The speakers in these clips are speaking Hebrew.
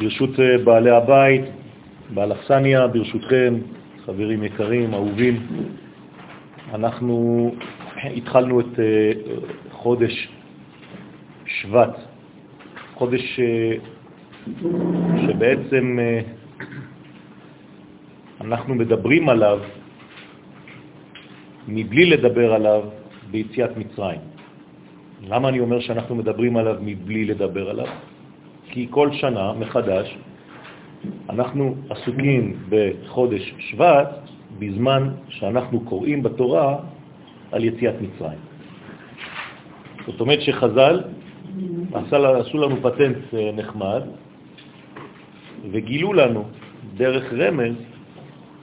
ברשות אה, בעלי הבית, בעל אכסניה, ברשותכם, חברים יקרים, אהובים, אנחנו התחלנו את אה, חודש שבט, חודש אה, שבעצם אנחנו מדברים עליו מבלי לדבר עליו ביציאת מצרים. למה אני אומר שאנחנו מדברים עליו מבלי לדבר עליו? כי כל שנה מחדש אנחנו עסוקים בחודש שבט בזמן שאנחנו קוראים בתורה על יציאת מצרים. זאת אומרת שחז"ל עשו לנו פטנט אה, נחמד וגילו לנו דרך רמז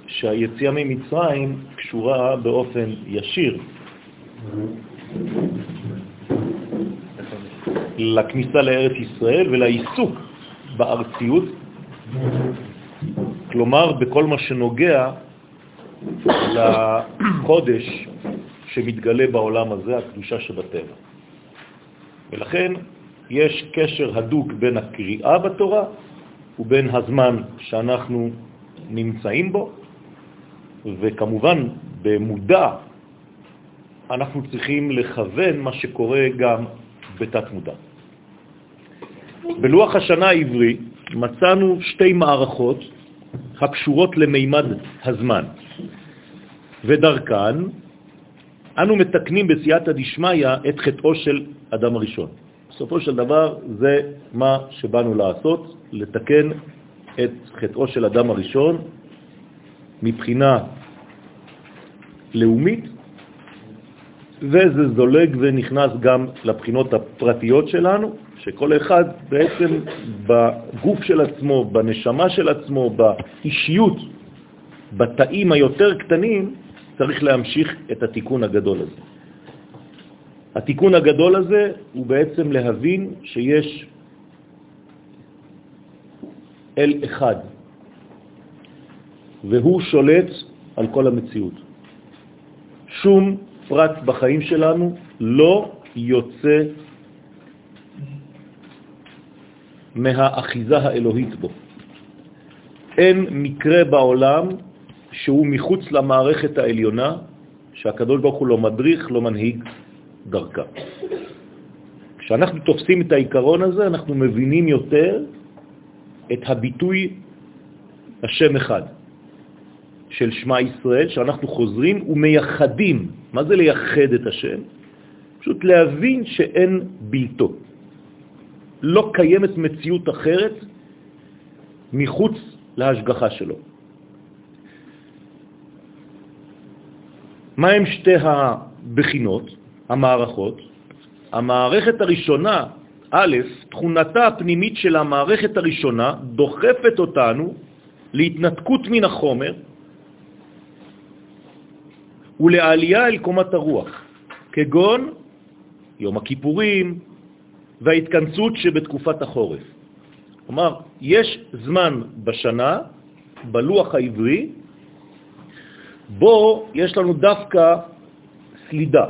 שהיציאה ממצרים קשורה באופן ישיר לכניסה לארץ ישראל ולעיסוק בארציות, כלומר בכל מה שנוגע לחודש שמתגלה בעולם הזה, הקדושה שבטבע. ולכן יש קשר הדוק בין הקריאה בתורה ובין הזמן שאנחנו נמצאים בו, וכמובן במודע אנחנו צריכים לכוון מה שקורה גם בתת מודע. בלוח השנה העברי מצאנו שתי מערכות הקשורות למימד הזמן, ודרכן אנו מתקנים בסייעתא דשמיא את חטאו של אדם הראשון. בסופו של דבר זה מה שבאנו לעשות, לתקן את חטאו של אדם הראשון מבחינה לאומית וזה זולג ונכנס גם לבחינות הפרטיות שלנו, שכל אחד בעצם בגוף של עצמו, בנשמה של עצמו, באישיות, בתאים היותר קטנים, צריך להמשיך את התיקון הגדול הזה. התיקון הגדול הזה הוא בעצם להבין שיש אל אחד, והוא שולט על כל המציאות. שום פרט בחיים שלנו לא יוצא מהאחיזה האלוהית בו. אין מקרה בעולם שהוא מחוץ למערכת העליונה, שהקדוש ברוך הוא לא מדריך, לא מנהיג דרכה. כשאנחנו תופסים את העיקרון הזה, אנחנו מבינים יותר את הביטוי השם אחד. של שמה ישראל, שאנחנו חוזרים ומייחדים. מה זה לייחד את השם? פשוט להבין שאין בלתו. לא קיימת מציאות אחרת מחוץ להשגחה שלו. מה הם שתי הבחינות, המערכות? המערכת הראשונה, א', תכונתה הפנימית של המערכת הראשונה דוחפת אותנו להתנתקות מן החומר ולעלייה אל קומת הרוח, כגון יום הכיפורים וההתכנסות שבתקופת החורף. כלומר, יש זמן בשנה, בלוח העברי, בו יש לנו דווקא סלידה.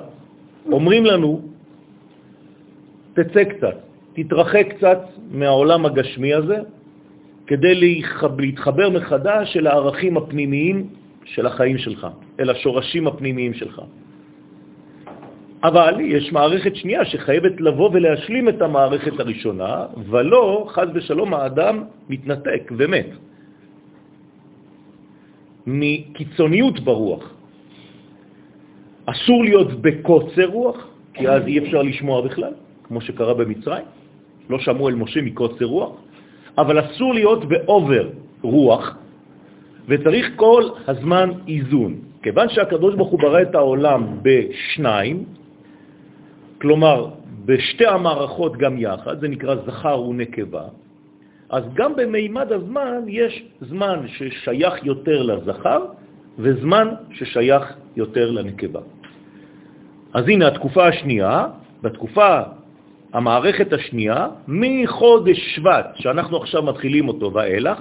אומרים לנו, תצא קצת, תתרחק קצת מהעולם הגשמי הזה, כדי להתחבר מחדש אל הערכים הפנימיים של החיים שלך, אל השורשים הפנימיים שלך. אבל יש מערכת שנייה שחייבת לבוא ולהשלים את המערכת הראשונה, ולא, חז ושלום, האדם מתנתק ומת מקיצוניות ברוח. אסור להיות בקוצר רוח, כי אז אי אפשר לשמוע בכלל, כמו שקרה במצרים. לא שמעו אל משה מקוצר רוח, אבל אסור להיות באובר רוח, וצריך כל הזמן איזון. כיוון שהקדוש ברוך הוא ברא את העולם בשניים, כלומר, בשתי המערכות גם יחד, זה נקרא זכר ונקבה, אז גם במימד הזמן יש זמן ששייך יותר לזכר וזמן ששייך יותר לנקבה. אז הנה התקופה השנייה, בתקופה, המערכת השנייה, מחודש שבט, שאנחנו עכשיו מתחילים אותו ואילך,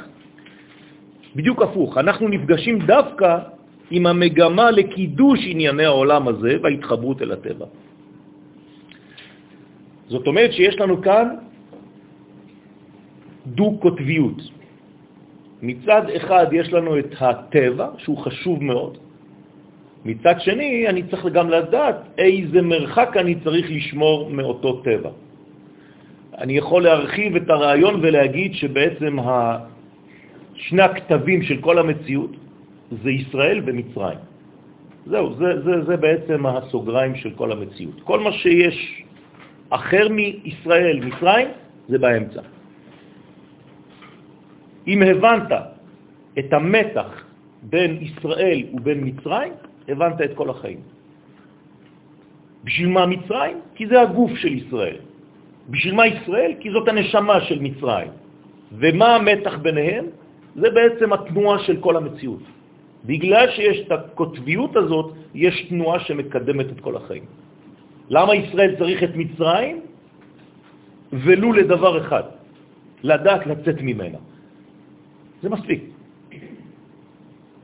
בדיוק הפוך, אנחנו נפגשים דווקא עם המגמה לקידוש ענייני העולם הזה וההתחברות אל הטבע. זאת אומרת שיש לנו כאן דו-קוטביות. מצד אחד יש לנו את הטבע, שהוא חשוב מאוד, מצד שני אני צריך גם לדעת איזה מרחק אני צריך לשמור מאותו טבע. אני יכול להרחיב את הרעיון ולהגיד שבעצם שני הכתבים של כל המציאות זה ישראל ומצרים. זהו, זה, זה, זה בעצם הסוגריים של כל המציאות. כל מה שיש אחר מישראל, מצרים, זה באמצע. אם הבנת את המתח בין ישראל ובין מצרים, הבנת את כל החיים. בשביל מה מצרים? כי זה הגוף של ישראל. בשביל מה ישראל? כי זאת הנשמה של מצרים. ומה המתח ביניהם? זה בעצם התנועה של כל המציאות. בגלל שיש את הקוטביות הזאת, יש תנועה שמקדמת את כל החיים. למה ישראל צריך את מצרים? ולו לדבר אחד, לדעת לצאת ממנה. זה מספיק.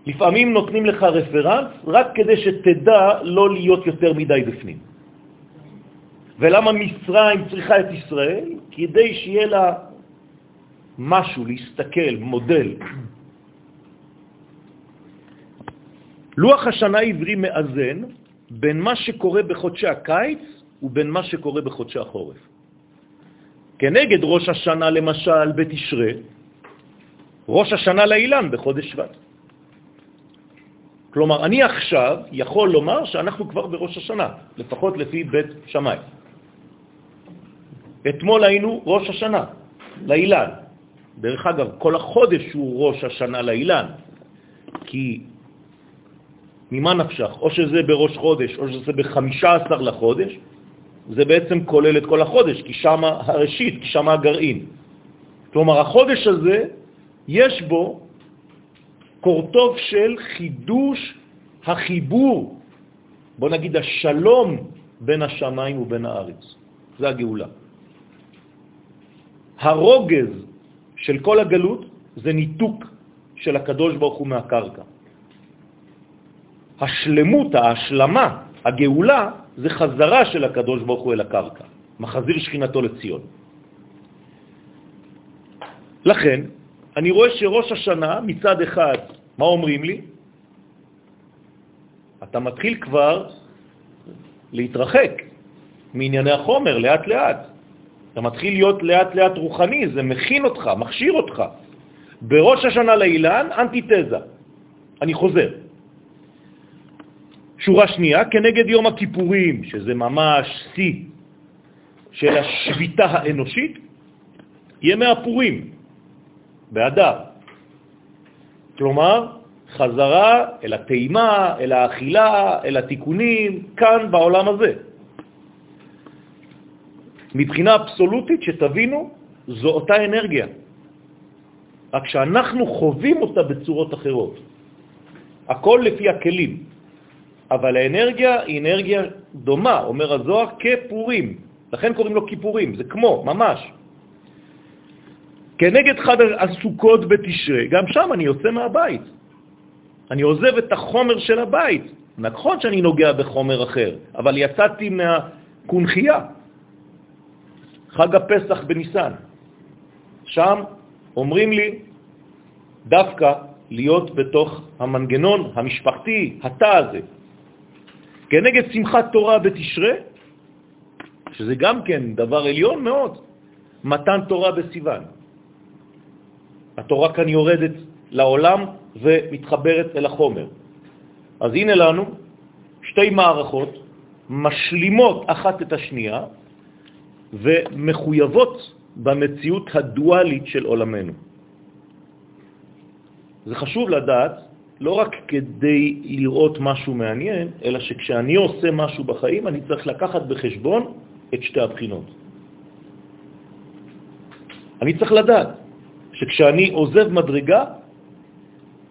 לפעמים נותנים לך רפרנס רק כדי שתדע לא להיות יותר מדי בפנים. ולמה מצרים צריכה את ישראל? כדי שיהיה לה משהו, להסתכל, מודל. לוח השנה העברי מאזן בין מה שקורה בחודשי הקיץ ובין מה שקורה בחודשי החורף. כנגד ראש השנה, למשל, בתשרה, ראש השנה לאילן בחודש שבט. כלומר, אני עכשיו יכול לומר שאנחנו כבר בראש השנה, לפחות לפי בית שמאי. אתמול היינו ראש השנה, לאילן. דרך אגב, כל החודש הוא ראש השנה לאילן, כי ממה נפשך? או שזה בראש חודש, או שזה בחמישה עשר לחודש, זה בעצם כולל את כל החודש, כי שם הראשית, כי שם הגרעין. כלומר, החודש הזה, יש בו קורטוב של חידוש החיבור, בוא נגיד השלום בין השמיים ובין הארץ. זה הגאולה. הרוגז של כל הגלות זה ניתוק של הקדוש ברוך הוא מהקרקע. השלמות, ההשלמה, הגאולה, זה חזרה של הקדוש ברוך הוא אל הקרקע, מחזיר שכינתו לציון. לכן, אני רואה שראש השנה, מצד אחד, מה אומרים לי? אתה מתחיל כבר להתרחק מענייני החומר לאט לאט. אתה מתחיל להיות לאט לאט רוחני, זה מכין אותך, מכשיר אותך. בראש השנה לאילן, אנטיתזה. אני חוזר. שורה שנייה, כנגד יום הכיפורים, שזה ממש שיא של השביתה האנושית, ימי הפורים, באדר. כלומר, חזרה אל הטעימה, אל האכילה, אל התיקונים, כאן בעולם הזה. מבחינה אבסולוטית, שתבינו, זו אותה אנרגיה, רק שאנחנו חווים אותה בצורות אחרות. הכל לפי הכלים, אבל האנרגיה היא אנרגיה דומה, אומר הזוהר, כפורים. לכן קוראים לו כיפורים, זה כמו, ממש. כנגד חד הסוכות בתשרה, גם שם אני יוצא מהבית. אני עוזב את החומר של הבית. נכון שאני נוגע בחומר אחר, אבל יצאתי מהקונחייה. חג הפסח בניסן. שם אומרים לי דווקא להיות בתוך המנגנון המשפחתי, התא הזה. כנגד שמחת תורה בתשרה, שזה גם כן דבר עליון מאוד, מתן תורה בסיוון. התורה כאן יורדת לעולם ומתחברת אל החומר. אז הנה לנו שתי מערכות משלימות אחת את השנייה ומחויבות במציאות הדואלית של עולמנו. זה חשוב לדעת לא רק כדי לראות משהו מעניין, אלא שכשאני עושה משהו בחיים אני צריך לקחת בחשבון את שתי הבחינות. אני צריך לדעת שכשאני עוזב מדרגה,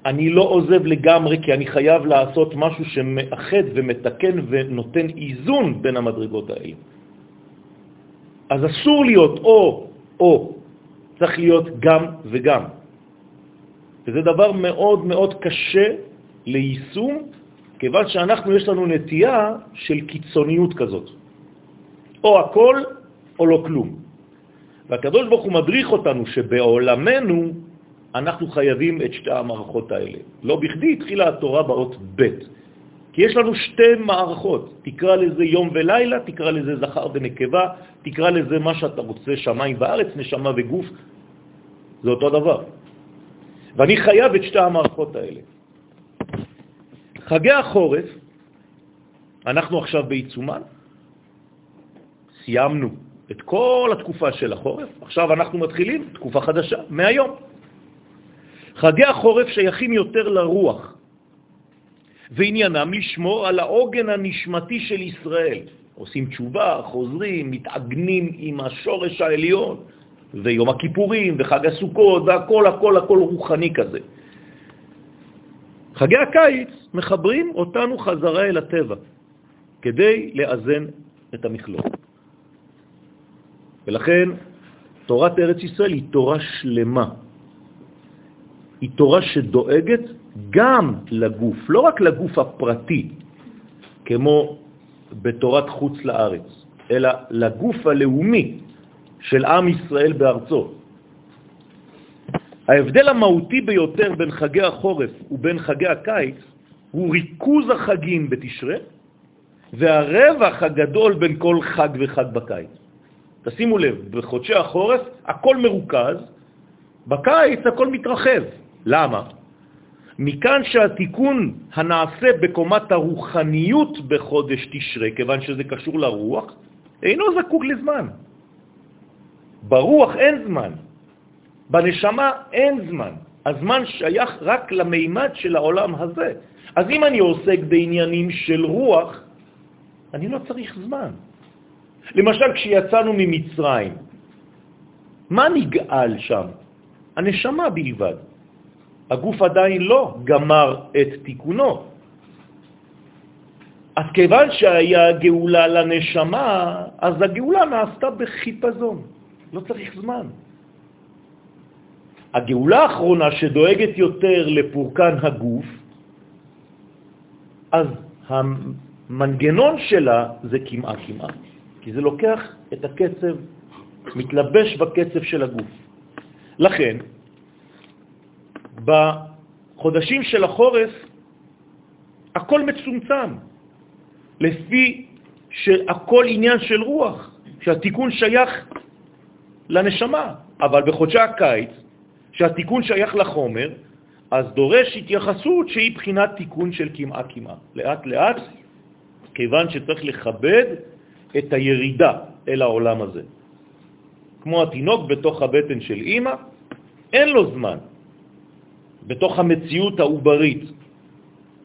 אני לא עוזב לגמרי כי אני חייב לעשות משהו שמאחד ומתקן ונותן איזון בין המדרגות האלה. אז אסור להיות או-או, צריך להיות גם וגם. וזה דבר מאוד מאוד קשה ליישום, כיוון שאנחנו, יש לנו נטייה של קיצוניות כזאת. או הכל או לא כלום. והקדוש ברוך הוא מדריך אותנו שבעולמנו אנחנו חייבים את שתי המערכות האלה. לא בכדי התחילה התורה באות ב', כי יש לנו שתי מערכות, תקרא לזה יום ולילה, תקרא לזה זכר ונקבה, תקרא לזה מה שאתה רוצה, שמיים בארץ, נשמה וגוף, זה אותו דבר. ואני חייב את שתי המערכות האלה. חגי החורף, אנחנו עכשיו בעיצומן, סיימנו את כל התקופה של החורף, עכשיו אנחנו מתחילים תקופה חדשה, מהיום. חגי החורף שייכים יותר לרוח, ועניינם לשמור על העוגן הנשמתי של ישראל. עושים תשובה, חוזרים, מתעגנים עם השורש העליון, ויום הכיפורים, וחג הסוכות, והכל, הכל, הכל רוחני כזה. חגי הקיץ מחברים אותנו חזרה אל הטבע, כדי לאזן את המכלול. ולכן תורת ארץ ישראל היא תורה שלמה. היא תורה שדואגת גם לגוף, לא רק לגוף הפרטי, כמו בתורת חוץ לארץ, אלא לגוף הלאומי של עם ישראל בארצו. ההבדל המהותי ביותר בין חגי החורף ובין חגי הקיץ הוא ריכוז החגים בתשרה והרווח הגדול בין כל חג וחג בקיץ. תשימו לב, בחודשי החורף הכל מרוכז, בקיץ הכל מתרחב. למה? מכאן שהתיקון הנעשה בקומת הרוחניות בחודש תשרה, כיוון שזה קשור לרוח, אינו זקוק לזמן. ברוח אין זמן, בנשמה אין זמן. הזמן שייך רק למימד של העולם הזה. אז אם אני עוסק בעניינים של רוח, אני לא צריך זמן. למשל, כשיצאנו ממצרים, מה נגאל שם? הנשמה בלבד. הגוף עדיין לא גמר את תיקונו. אז כיוון שהיה גאולה לנשמה, אז הגאולה נעשתה בחיפזון, לא צריך זמן. הגאולה האחרונה שדואגת יותר לפורקן הגוף, אז המנגנון שלה זה כמעה כמעה, כי זה לוקח את הקצב, מתלבש בקצב של הגוף. לכן, בחודשים של החורף הכל מצומצם, לפי שהכל עניין של רוח, שהתיקון שייך לנשמה, אבל בחודשי הקיץ, שהתיקון שייך לחומר, אז דורש התייחסות שהיא בחינת תיקון של כמעה כמעה. לאט לאט, כיוון שצריך לכבד את הירידה אל העולם הזה. כמו התינוק בתוך הבטן של אימא, אין לו זמן. בתוך המציאות העוברית.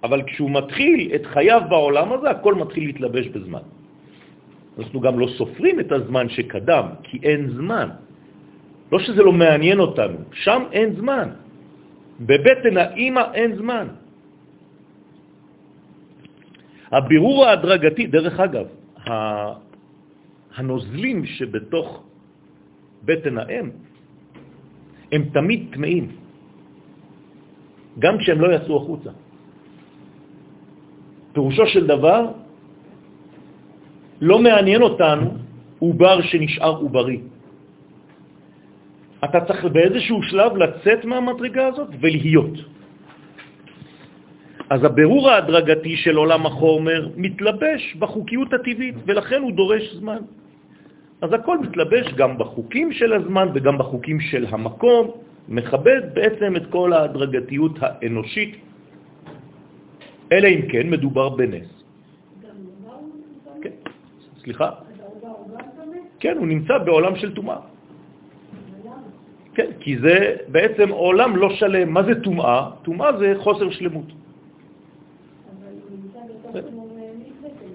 אבל כשהוא מתחיל את חייו בעולם הזה, הכל מתחיל להתלבש בזמן. אנחנו גם לא סופרים את הזמן שקדם, כי אין זמן. לא שזה לא מעניין אותנו, שם אין זמן. בבטן האימא אין זמן. הבירור ההדרגתי, דרך אגב, הנוזלים שבתוך בטן האם הם תמיד טמאים. גם כשהם לא יצאו החוצה. פירושו של דבר, לא מעניין אותנו עובר שנשאר עוברי. אתה צריך באיזשהו שלב לצאת מהמדרגה הזאת ולהיות. אז הבירור ההדרגתי של עולם החומר מתלבש בחוקיות הטבעית, ולכן הוא דורש זמן. אז הכל מתלבש גם בחוקים של הזמן וגם בחוקים של המקום, מכבד בעצם את כל ההדרגתיות האנושית, אלא אם כן מדובר בנס. סליחה? כן, הוא נמצא בעולם של תומעה. כן, כי זה בעצם עולם לא שלם. מה זה תומעה? תומעה זה חוסר שלמות.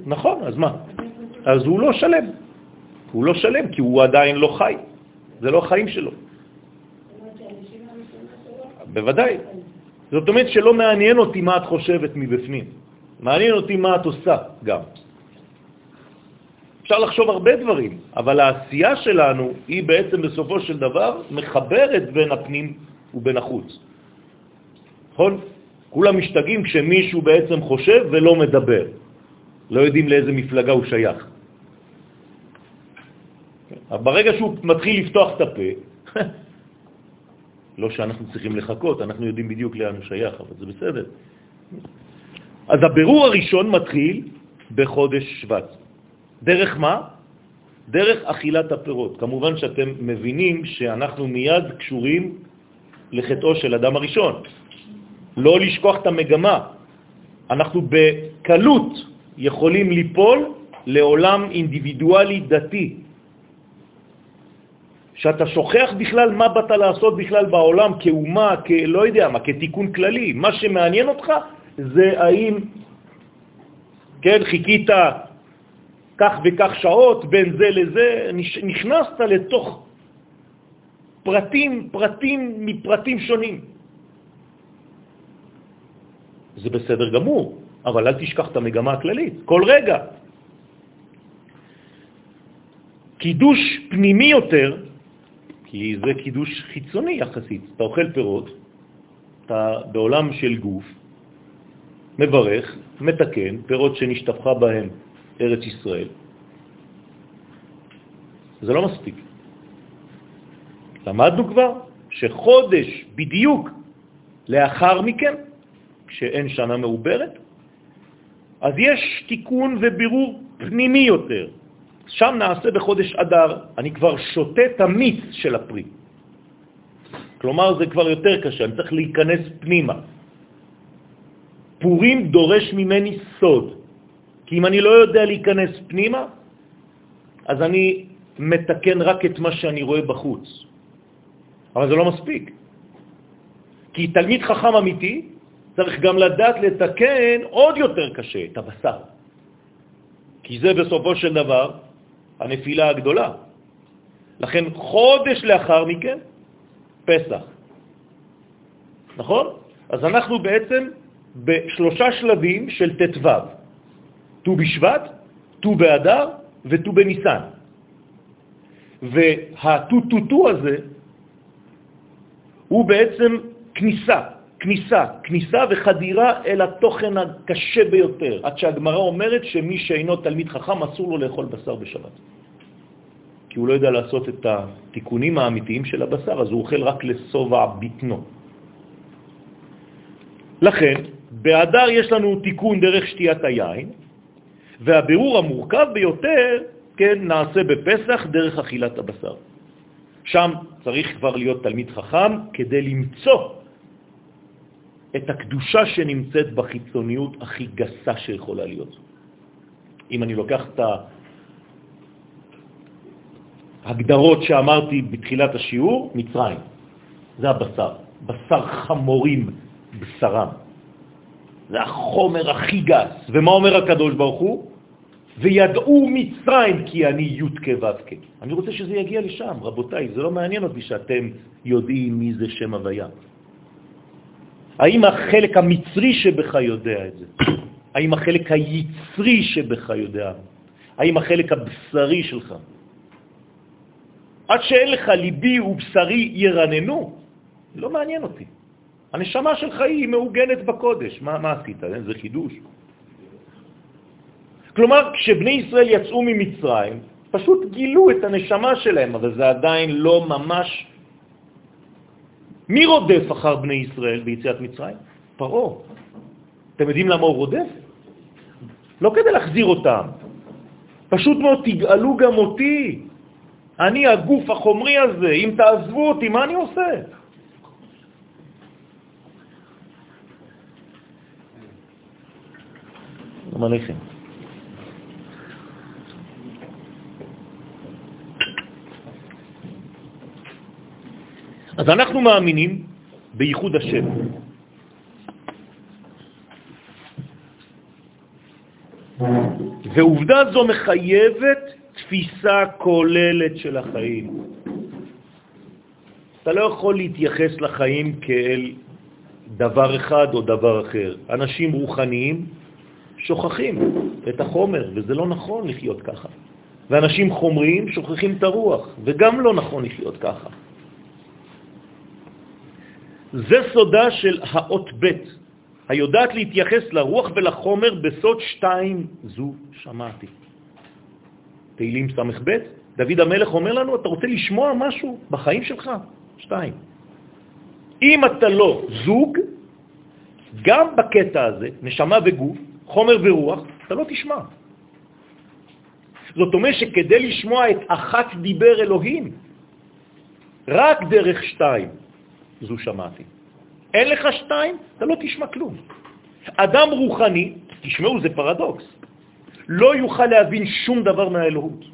נכון, אז מה? אז הוא לא שלם. הוא לא שלם כי הוא עדיין לא חי. זה לא החיים שלו. בוודאי. זאת אומרת שלא מעניין אותי מה את חושבת מבפנים, מעניין אותי מה את עושה גם. אפשר לחשוב הרבה דברים, אבל העשייה שלנו היא בעצם בסופו של דבר מחברת בין הפנים ובין החוץ. נכון? כולם משתגעים כשמישהו בעצם חושב ולא מדבר. לא יודעים לאיזה מפלגה הוא שייך. ברגע שהוא מתחיל לפתוח את הפה, לא שאנחנו צריכים לחכות, אנחנו יודעים בדיוק לאן הוא שייך, אבל זה בסדר. אז הבירור הראשון מתחיל בחודש שבט. דרך מה? דרך אכילת הפירות. כמובן שאתם מבינים שאנחנו מיד קשורים לחטאו של אדם הראשון. לא לשכוח את המגמה. אנחנו בקלות יכולים ליפול לעולם אינדיבידואלי דתי, שאתה שוכח בכלל מה באת לעשות בכלל בעולם כאומה, כלא יודע מה, כתיקון כללי. מה שמעניין אותך זה האם, כן, חיכית כך וכך שעות בין זה לזה, נכנסת לתוך פרטים, פרטים מפרטים שונים. זה בסדר גמור, אבל אל תשכח את המגמה הכללית, כל רגע. קידוש פנימי יותר, כי זה קידוש חיצוני יחסית, אתה אוכל פירות, אתה בעולם של גוף, מברך, מתקן, פירות שנשתפכה בהם ארץ ישראל. זה לא מספיק. למדנו כבר שחודש בדיוק לאחר מכן, כשאין שנה מעוברת, אז יש תיקון ובירור פנימי יותר. שם נעשה בחודש אדר, אני כבר שותה את המיץ של הפרי. כלומר, זה כבר יותר קשה, אני צריך להיכנס פנימה. פורים דורש ממני סוד, כי אם אני לא יודע להיכנס פנימה, אז אני מתקן רק את מה שאני רואה בחוץ. אבל זה לא מספיק. כי תלמיד חכם אמיתי צריך גם לדעת לתקן עוד יותר קשה, את הבשר. כי זה בסופו של דבר הנפילה הגדולה. לכן חודש לאחר מכן, פסח. נכון? אז אנחנו בעצם בשלושה שלבים של ט"ו, ט"ו בשבט, ט"ו באדר וט"ו בניסן. והט"ט"ט"ו הזה הוא בעצם כניסה, כניסה, כניסה וחדירה אל התוכן הקשה ביותר, עד שהגמרא אומרת שמי שאינו תלמיד חכם אסור לו לאכול בשר בשבת. כי הוא לא יודע לעשות את התיקונים האמיתיים של הבשר, אז הוא אוכל רק לסובע בטנו. לכן, באדר יש לנו תיקון דרך שתיית היין, והבירור המורכב ביותר, כן, נעשה בפסח דרך אכילת הבשר. שם צריך כבר להיות תלמיד חכם כדי למצוא את הקדושה שנמצאת בחיצוניות הכי גסה שיכולה להיות. אם אני לוקח את ההגדרות שאמרתי בתחילת השיעור, מצרים. זה הבשר. בשר חמורים בשרם. זה החומר הכי גס. ומה אומר הקדוש ברוך הוא? וידעו מצרים כי אני י' כו' אני רוצה שזה יגיע לשם, רבותיי, זה לא מעניין אותי שאתם יודעים מי זה שם הוויה. האם החלק המצרי שבך יודע את זה? האם החלק היצרי שבך יודע? האם החלק הבשרי שלך? עד שאין לך ליבי ובשרי ירננו, לא מעניין אותי. הנשמה שלך היא מעוגנת בקודש. מה, מה עשית? זה חידוש. כלומר, כשבני ישראל יצאו ממצרים, פשוט גילו את הנשמה שלהם, אבל זה עדיין לא ממש... מי רודף אחר בני ישראל ביציאת מצרים? פרעה. אתם יודעים למה הוא רודף? לא כדי להחזיר אותם. פשוט מאוד, תגאלו גם אותי. אני הגוף החומרי הזה, אם תעזבו אותי, מה אני עושה? שלום עליכם. אז אנחנו מאמינים בייחוד השם. ועובדה זו מחייבת תפיסה כוללת של החיים. אתה לא יכול להתייחס לחיים כאל דבר אחד או דבר אחר. אנשים רוחניים שוכחים את החומר, וזה לא נכון לחיות ככה. ואנשים חומריים שוכחים את הרוח, וגם לא נכון לחיות ככה. זה סודה של האות ב', היודעת להתייחס לרוח ולחומר בסוד שתיים זו שמעתי. תהילים ס"ב, דוד המלך אומר לנו, אתה רוצה לשמוע משהו בחיים שלך? שתיים. אם אתה לא זוג, גם בקטע הזה, נשמה וגוף, חומר ורוח, אתה לא תשמע. זאת אומרת שכדי לשמוע את אחת דיבר אלוהים, רק דרך שתיים זו שמעתי. אין לך שתיים, אתה לא תשמע כלום. אדם רוחני, תשמעו, זה פרדוקס, לא יוכל להבין שום דבר מהאלוהות,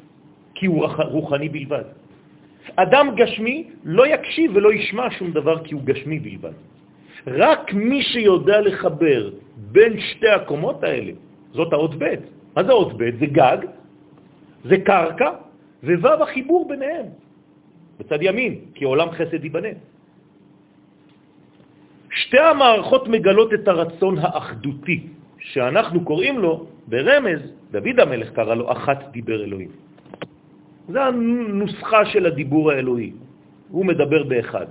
כי הוא רוחני בלבד. אדם גשמי לא יקשיב ולא ישמע שום דבר כי הוא גשמי בלבד. רק מי שיודע לחבר בין שתי הקומות האלה, זאת האות ב'. מה זה אות ב'? זה גג, זה קרקע, וו' החיבור ביניהם, בצד ימין, כי עולם חסד ייבנה. שתי המערכות מגלות את הרצון האחדותי, שאנחנו קוראים לו, ברמז, דוד המלך קרא לו אחת דיבר אלוהים. זה הנוסחה של הדיבור האלוהי. הוא מדבר באחד.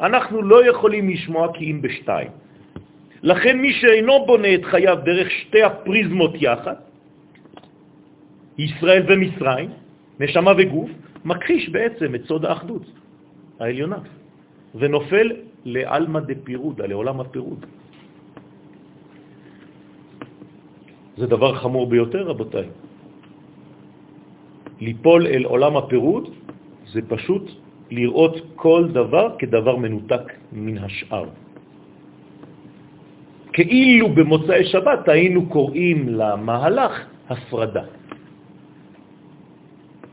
אנחנו לא יכולים לשמוע כי אם בשתיים. לכן מי שאינו בונה את חייו דרך שתי הפריזמות יחד, ישראל ומצרים, נשמה וגוף, מכחיש בעצם את סוד האחדות העליונה, ונופל לאלמה דפירודה, לעולם הפירוד. זה דבר חמור ביותר, רבותיי. ליפול אל עולם הפירוד זה פשוט לראות כל דבר כדבר מנותק מן השאר. כאילו במוצאי שבת היינו קוראים למהלך הפרדה.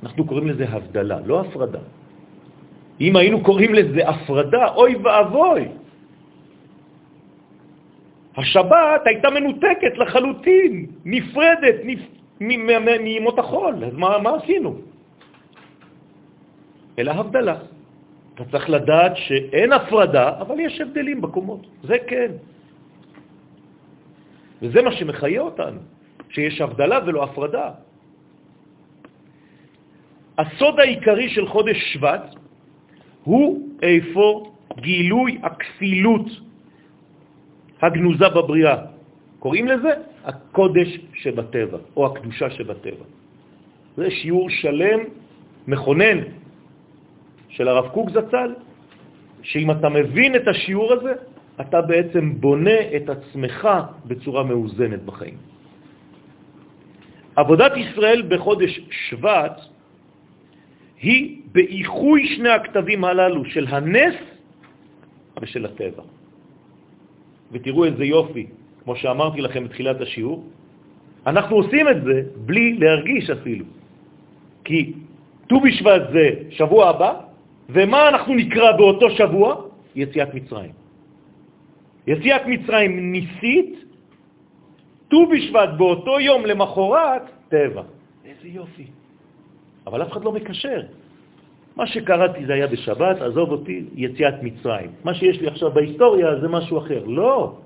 אנחנו קוראים לזה הבדלה, לא הפרדה. אם היינו קוראים לזה הפרדה, אוי ואבוי. השבת הייתה מנותקת לחלוטין, נפרדת מימות החול. אז מה, מה עשינו? אלא הבדלה. אתה צריך לדעת שאין הפרדה, אבל יש הבדלים בקומות. זה כן. וזה מה שמחיה אותנו, שיש הבדלה ולא הפרדה. הסוד העיקרי של חודש שבט הוא איפה גילוי הכפילות הגנוזה בבריאה. קוראים לזה הקודש שבטבע, או הקדושה שבטבע. זה שיעור שלם, מכונן, של הרב קוק זצ"ל, שאם אתה מבין את השיעור הזה, אתה בעצם בונה את עצמך בצורה מאוזנת בחיים. עבודת ישראל בחודש שבט היא באיחוי שני הכתבים הללו של הנס ושל הטבע. ותראו איזה יופי, כמו שאמרתי לכם בתחילת השיעור, אנחנו עושים את זה בלי להרגיש אפילו. כי ט"ו בשבט זה שבוע הבא, ומה אנחנו נקרא באותו שבוע? יציאת מצרים. יציאת מצרים ניסית, ט"ו בשבט באותו יום למחרת, טבע. איזה יופי. אבל אף אחד לא מקשר. מה שקראתי זה היה בשבת, עזוב אותי, יציאת מצרים. מה שיש לי עכשיו בהיסטוריה זה משהו אחר. לא.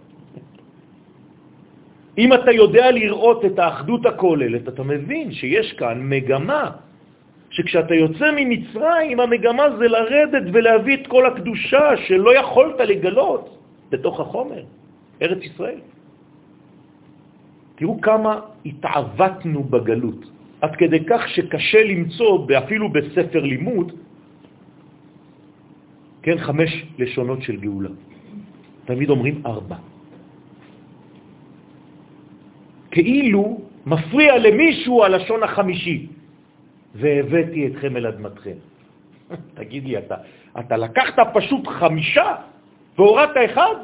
אם אתה יודע לראות את האחדות הכוללת, אתה מבין שיש כאן מגמה, שכשאתה יוצא ממצרים, המגמה זה לרדת ולהביא את כל הקדושה שלא יכולת לגלות בתוך החומר, ארץ ישראל. תראו כמה התעוותנו בגלות. עד כדי כך שקשה למצוא, אפילו בספר לימוד, כן, חמש לשונות של גאולה. תמיד אומרים ארבע. כאילו מפריע למישהו הלשון החמישי, והבאתי אתכם אל אדמתכם. תגיד לי, אתה, אתה לקחת פשוט חמישה והורדת אחד?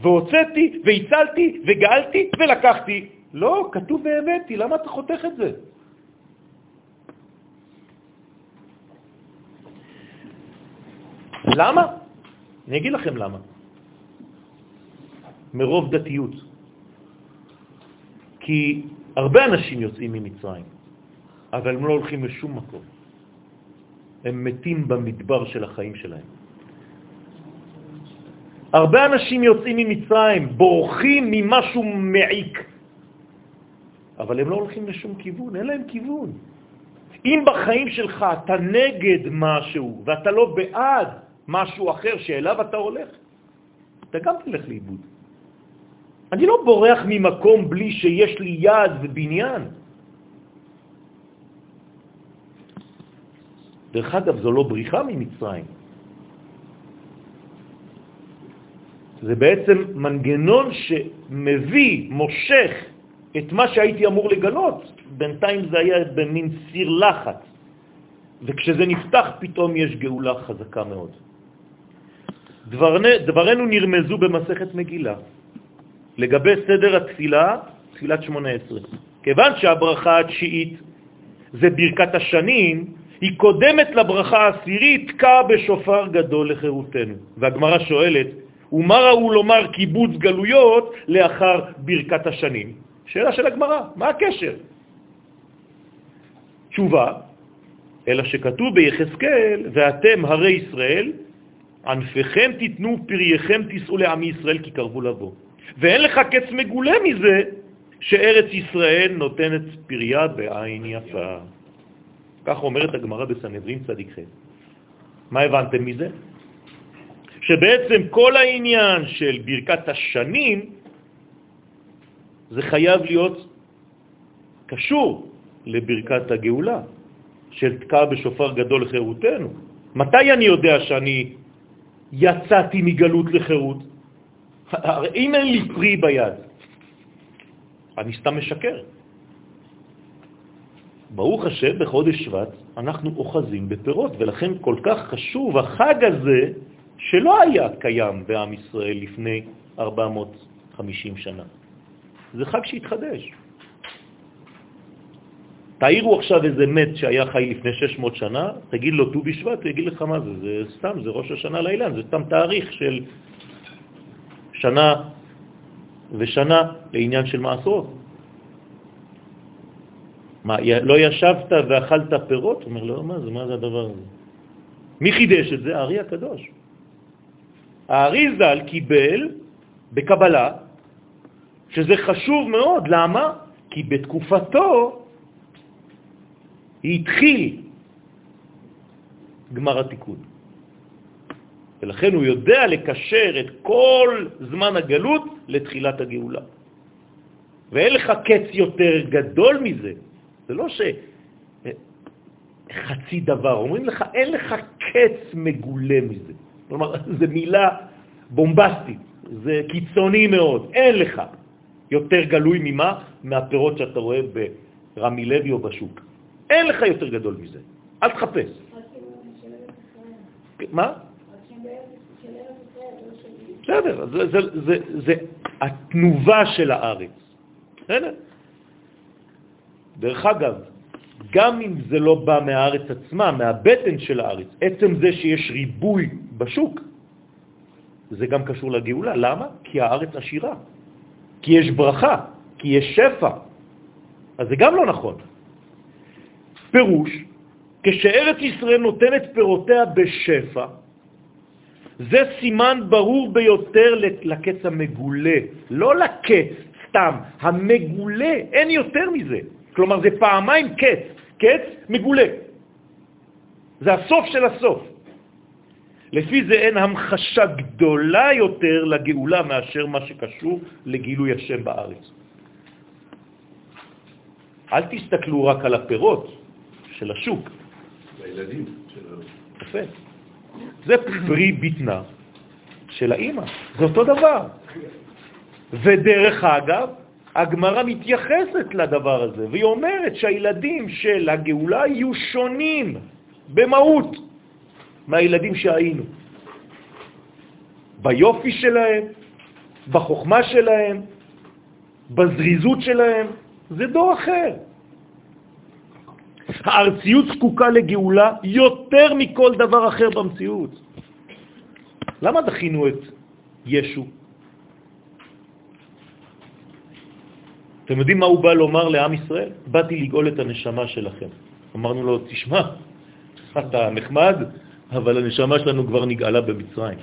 והוצאתי, והצלתי, וגאלתי, ולקחתי. לא, כתוב והבאתי, למה אתה חותך את זה? למה? אני אגיד לכם למה. מרוב דתיות. כי הרבה אנשים יוצאים ממצרים, אבל הם לא הולכים לשום מקום. הם מתים במדבר של החיים שלהם. הרבה אנשים יוצאים ממצרים, בורחים ממשהו מעיק, אבל הם לא הולכים לשום כיוון, אין להם כיוון. אם בחיים שלך אתה נגד משהו ואתה לא בעד משהו אחר שאליו אתה הולך, אתה גם תלך לאיבוד. אני לא בורח ממקום בלי שיש לי יד ובניין. דרך אגב, זו לא בריחה ממצרים. זה בעצם מנגנון שמביא, מושך את מה שהייתי אמור לגלות. בינתיים זה היה במין סיר לחץ, וכשזה נפתח פתאום יש גאולה חזקה מאוד. דברנו נרמזו במסכת מגילה. לגבי סדר התפילה, תפילת 18. כיוון שהברכה התשיעית זה ברכת השנים, היא קודמת לברכה העשירית, קע בשופר גדול לחירותנו. והגמרא שואלת, ומה ראו לומר קיבוץ גלויות לאחר ברכת השנים? שאלה של הגמרא, מה הקשר? תשובה, אלא שכתוב ביחזקאל, ואתם הרי ישראל, ענפיכם תיתנו, פרייכם תישאו לעמי ישראל כי קרבו לבוא. ואין לך קץ מגולה מזה שארץ ישראל נותנת פריה בעין יפה. כך אומרת הגמרא בסנהדרין צדיק ח'. מה הבנתם מזה? שבעצם כל העניין של ברכת השנים זה חייב להיות קשור לברכת הגאולה, של תקע בשופר גדול לחירותנו. מתי אני יודע שאני יצאתי מגלות לחירות? אם אין לי פרי ביד, אני סתם משקר. ברוך השם, בחודש שבט אנחנו אוחזים בפירות, ולכן כל כך חשוב החג הזה שלא היה קיים בעם ישראל לפני 450 שנה. זה חג שהתחדש. תאירו עכשיו איזה מת שהיה חי לפני 600 שנה, תגיד לו ט"ו בשבט, הוא יגיד לך מה זה, זה סתם, זה ראש השנה לאילן, זה סתם תאריך של שנה ושנה לעניין של מעשרות. מה, לא ישבת ואכלת פירות? הוא אומר, לא, מה זה, מה זה הדבר הזה? מי חידש את זה? הארי הקדוש. הארי ז"ל קיבל בקבלה, שזה חשוב מאוד, למה? כי בתקופתו התחיל גמר התיקון. ולכן הוא יודע לקשר את כל זמן הגלות לתחילת הגאולה. ואין לך קץ יותר גדול מזה. זה לא שחצי דבר, אומרים לך, אין לך קץ מגולה מזה. כלומר, זו מילה בומבסטית, זה קיצוני מאוד, אין לך יותר גלוי ממה? מהפירות שאתה רואה ברמי לוי או בשוק. אין לך יותר גדול מזה, אל תחפש. מה? בסדר, זה, זה, זה, זה התנובה של הארץ. בסדר? דרך אגב, גם אם זה לא בא מהארץ עצמה, מהבטן של הארץ, עצם זה שיש ריבוי בשוק, זה גם קשור לגאולה. למה? כי הארץ עשירה, כי יש ברכה, כי יש שפע. אז זה גם לא נכון. פירוש, כשארץ ישראל נותנת פירותיה בשפע, זה סימן ברור ביותר לקץ המגולה, לא לקץ סתם, המגולה, אין יותר מזה. כלומר, זה פעמיים קץ, קץ מגולה. זה הסוף של הסוף. לפי זה אין המחשה גדולה יותר לגאולה מאשר מה שקשור לגילוי השם בארץ. אל תסתכלו רק על הפירות של השוק. הילדים שלנו. יפה. זה פרי ביטנה של האימא, זה אותו דבר. ודרך אגב, הגמרא מתייחסת לדבר הזה, והיא אומרת שהילדים של הגאולה יהיו שונים במהות מהילדים שהיינו. ביופי שלהם, בחוכמה שלהם, בזריזות שלהם, זה דור אחר. הארציות זקוקה לגאולה יותר מכל דבר אחר במציאות. למה דחינו את ישו? אתם יודעים מה הוא בא לומר לעם ישראל? באתי לגאול את הנשמה שלכם. אמרנו לו, תשמע, אתה נחמד, אבל הנשמה שלנו כבר נגאלה במצרים.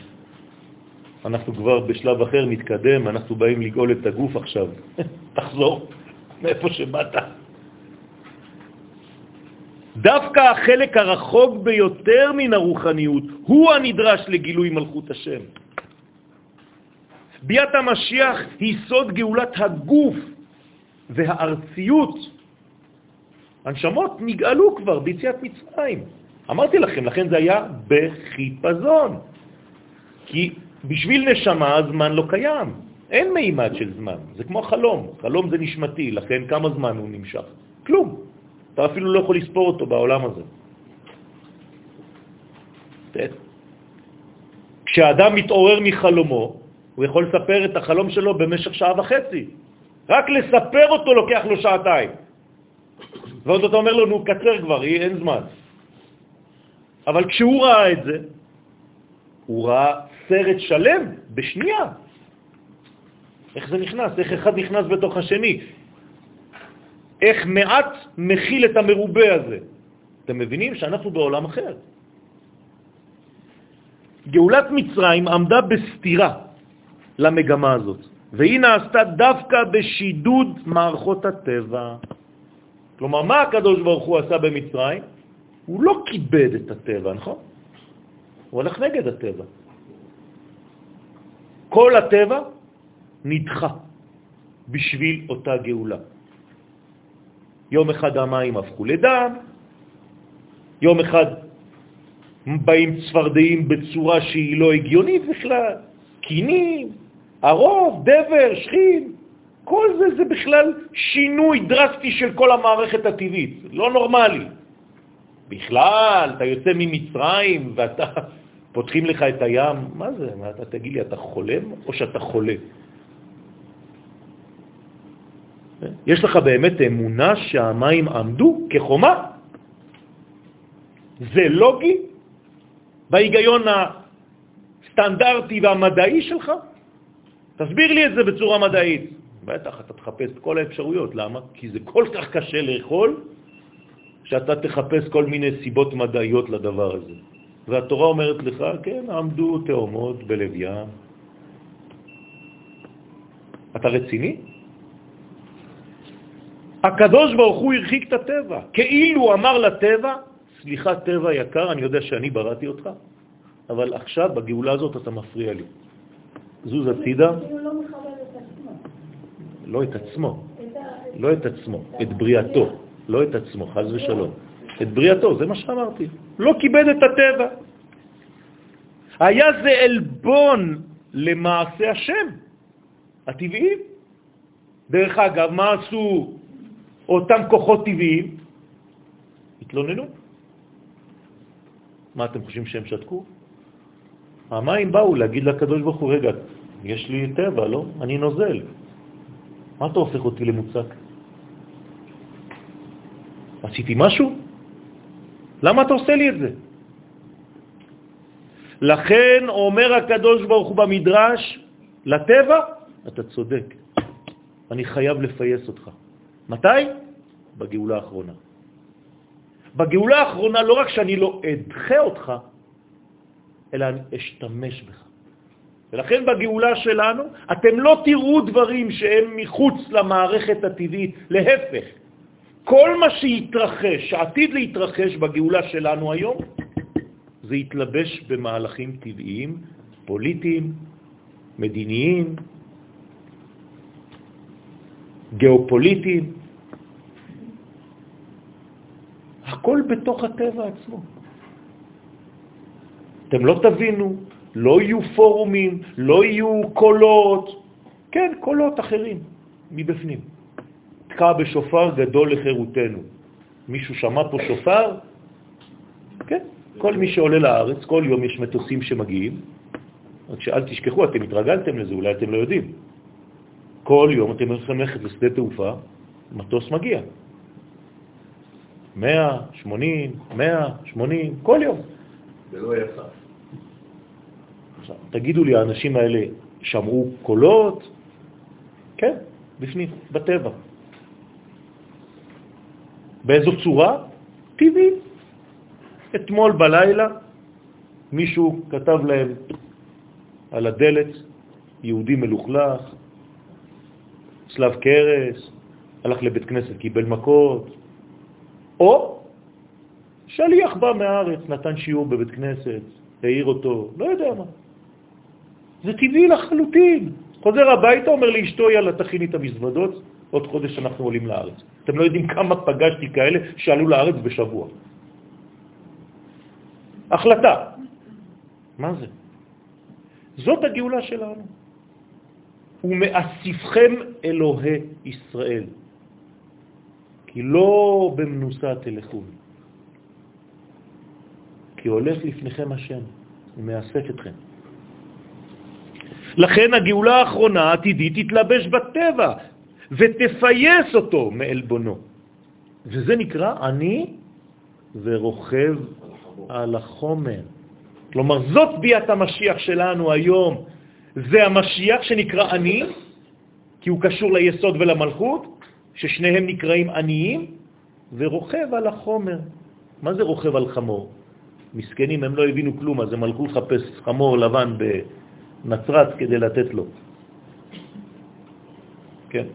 אנחנו כבר בשלב אחר נתקדם, אנחנו באים לגאול את הגוף עכשיו. תחזור מאיפה שבאת. דווקא החלק הרחוק ביותר מן הרוחניות הוא הנדרש לגילוי מלכות השם. ביאת המשיח היא סוד גאולת הגוף והארציות, הנשמות נגאלו כבר ביציאת מצרים. אמרתי לכם, לכן זה היה בחיפזון. כי בשביל נשמה הזמן לא קיים, אין מימד של זמן, זה כמו חלום, חלום זה נשמתי, לכן כמה זמן הוא נמשך? כלום. אתה אפילו לא יכול לספור אותו בעולם הזה. כשאדם מתעורר מחלומו, הוא יכול לספר את החלום שלו במשך שעה וחצי. רק לספר אותו לוקח לו שעתיים. ועוד אתה אומר לו, נו, קצר כבר, אין זמן. אבל כשהוא ראה את זה, הוא ראה סרט שלם בשנייה. איך זה נכנס? איך אחד נכנס בתוך השני? איך מעט מכיל את המרובה הזה? אתם מבינים שאנחנו בעולם אחר. גאולת מצרים עמדה בסתירה למגמה הזאת, והיא נעשתה דווקא בשידוד מערכות הטבע. כלומר, מה הקדוש ברוך הוא עשה במצרים? הוא לא כיבד את הטבע, נכון? הוא הלך נגד הטבע. כל הטבע נדחה בשביל אותה גאולה. יום אחד המים הפכו לדם, יום אחד באים צפרדעים בצורה שהיא לא הגיונית בכלל, קינים, הרוב, דבר, שכין, כל זה זה בכלל שינוי דרסטי של כל המערכת הטבעית, לא נורמלי. בכלל, אתה יוצא ממצרים ואתה, פותחים לך את הים, מה זה? מה, אתה תגיד לי, אתה חולם או שאתה חולה? יש לך באמת אמונה שהמים עמדו כחומה? זה לוגי? בהיגיון הסטנדרטי והמדעי שלך? תסביר לי את זה בצורה מדעית. בטח, אתה תחפש את כל האפשרויות. למה? כי זה כל כך קשה לאכול, שאתה תחפש כל מיני סיבות מדעיות לדבר הזה. והתורה אומרת לך, כן, עמדו תאומות בלב ים. אתה רציני? הקדוש ברוך הוא הרחיק את הטבע, כאילו אמר לטבע, סליחה טבע יקר, אני יודע שאני בראתי אותך, אבל עכשיו בגאולה הזאת אתה מפריע לי. זוז הצידה. לא, לא את עצמו, לא את עצמו, את בריאתו, לא את עצמו, חז ושלום. את בריאתו, זה מה שאמרתי. לא כיבד את הטבע. היה זה אלבון למעשה השם, הטבעיים. דרך אגב, מה עשו אותם כוחות טבעיים? התלוננו. מה אתם חושבים שהם שתקו? המים באו להגיד לקדוש ברוך הוא, רגע, יש לי טבע, לא? אני נוזל. מה אתה הופך אותי למוצק? עשיתי משהו? למה אתה עושה לי את זה? לכן אומר הקדוש ברוך הוא במדרש, לטבע, אתה צודק, אני חייב לפייס אותך. מתי? בגאולה האחרונה. בגאולה האחרונה לא רק שאני לא אדחה אותך, אלא אני אשתמש בך. ולכן בגאולה שלנו אתם לא תראו דברים שהם מחוץ למערכת הטבעית, להפך. כל מה שיתרחש, שעתיד להתרחש בגאולה שלנו היום, זה יתלבש במהלכים טבעיים, פוליטיים, מדיניים, גיאופוליטיים. הכל בתוך הטבע עצמו. אתם לא תבינו, לא יהיו פורומים, לא יהיו קולות, כן, קולות אחרים מבפנים. תקע בשופר גדול לחירותנו. מישהו שמע פה שופר? כן, כל מי שעולה לארץ, כל יום יש מטוסים שמגיעים, רק שאל תשכחו, אתם התרגלתם לזה, אולי אתם לא יודעים. כל יום אתם יכולים ללכת לשדה תעופה, מטוס מגיע. 100, 80, 100, 80, כל יום. זה לא. עכשיו, תגידו לי, האנשים האלה שמעו קולות? כן, בפנים, בטבע. באיזו צורה? טבעי. אתמול בלילה מישהו כתב להם על הדלת, יהודי מלוכלך, צלב קרס, הלך לבית כנסת, קיבל מכות, או שליח בא מהארץ, נתן שיעור בבית כנסת, העיר אותו, לא יודע מה. זה טבעי לחלוטין. חוזר הביתה, אומר לאשתו, יאללה, תכיני את המזוודות, עוד חודש אנחנו עולים לארץ. אתם לא יודעים כמה פגשתי כאלה שעלו לארץ בשבוע. החלטה. מה זה? זאת הגאולה שלנו. ומאסיפכם אלוהי ישראל, כי לא במנוסה תלכו, כי הולך לפניכם השם, הוא מאסף אתכם. לכן הגאולה האחרונה העתידית תתלבש בטבע ותפייס אותו מעלבונו. וזה נקרא אני ורוכב על החומר. כלומר, זאת ביאת המשיח שלנו היום. זה המשיח שנקרא אני, כי הוא קשור ליסוד ולמלכות, ששניהם נקראים עניים, ורוכב על החומר. מה זה רוכב על חמור? מסכנים, הם לא הבינו כלום, אז הם הלכו לחפש חמור לבן בנצרת כדי לתת לו. כן,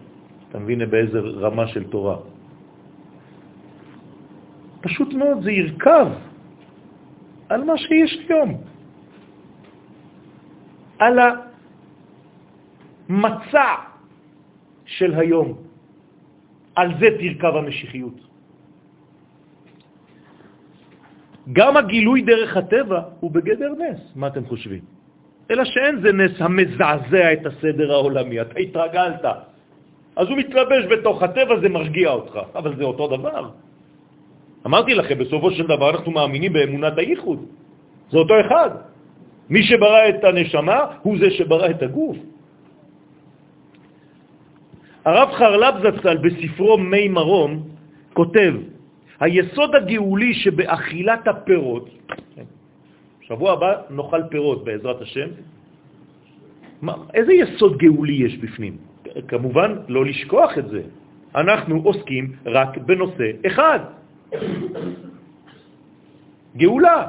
אתה מבין באיזה רמה של תורה. פשוט מאוד, זה ירכב על מה שיש היום. על המצע של היום. על זה תרכב המשיחיות. גם הגילוי דרך הטבע הוא בגדר נס, מה אתם חושבים? אלא שאין זה נס המזעזע את הסדר העולמי, אתה התרגלת. אז הוא מתלבש בתוך הטבע, זה מרגיע אותך, אבל זה אותו דבר. אמרתי לכם, בסופו של דבר אנחנו מאמינים באמונת הייחוד. זה אותו אחד. מי שברא את הנשמה הוא זה שברא את הגוף. הרב חרלב זצ"ל בספרו מי מרום כותב, היסוד הגאולי שבאכילת הפירות, שבוע הבא נאכל פירות בעזרת השם, מה, איזה יסוד גאולי יש בפנים? כמובן לא לשכוח את זה. אנחנו עוסקים רק בנושא אחד, גאולה.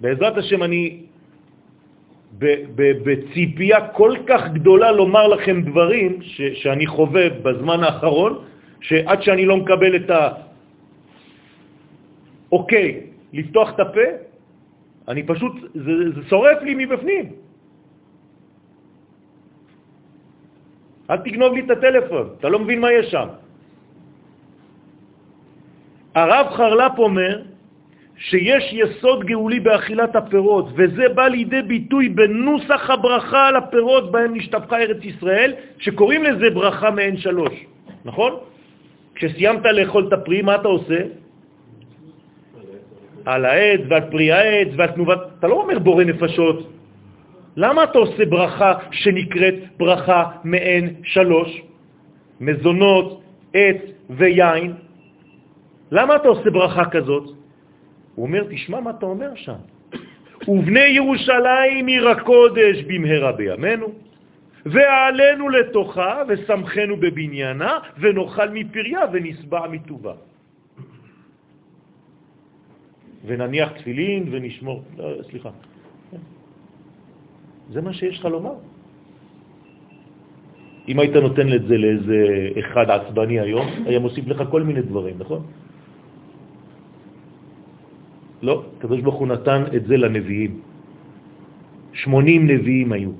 בעזרת השם אני בציפייה כל כך גדולה לומר לכם דברים שאני חווה בזמן האחרון, שעד שאני לא מקבל את האוקיי לפתוח את הפה, אני פשוט, זה, זה שורף לי מבפנים. אל תגנוב לי את הטלפון, אתה לא מבין מה יש שם. הרב חרל"פ אומר שיש יסוד גאולי באכילת הפירות, וזה בא לידי ביטוי בנוסח הברכה על הפירות בהם נשתפכה ארץ ישראל, שקוראים לזה ברכה מעין שלוש, נכון? כשסיימת לאכול את הפרי, מה אתה עושה? על העץ ועל פרי העץ ועל תנובת... אתה לא אומר בורא נפשות, למה אתה עושה ברכה שנקראת ברכה מעין שלוש? מזונות, עץ ויין. למה אתה עושה ברכה כזאת? הוא אומר, תשמע מה אתה אומר שם. ובני ירושלים עיר הקודש במהרה בימינו, ועלינו לתוכה ושמחנו בבניינה, ונאכל מפריה ונסבע מטובה. ונניח תפילין ונשמור, לא, סליחה, זה מה שיש לך לומר. אם היית נותן את זה לאיזה אחד עצבני היום, היה מוסיף לך כל מיני דברים, נכון? לא, הקדוש ברוך הוא נתן את זה לנביאים. 80 נביאים היו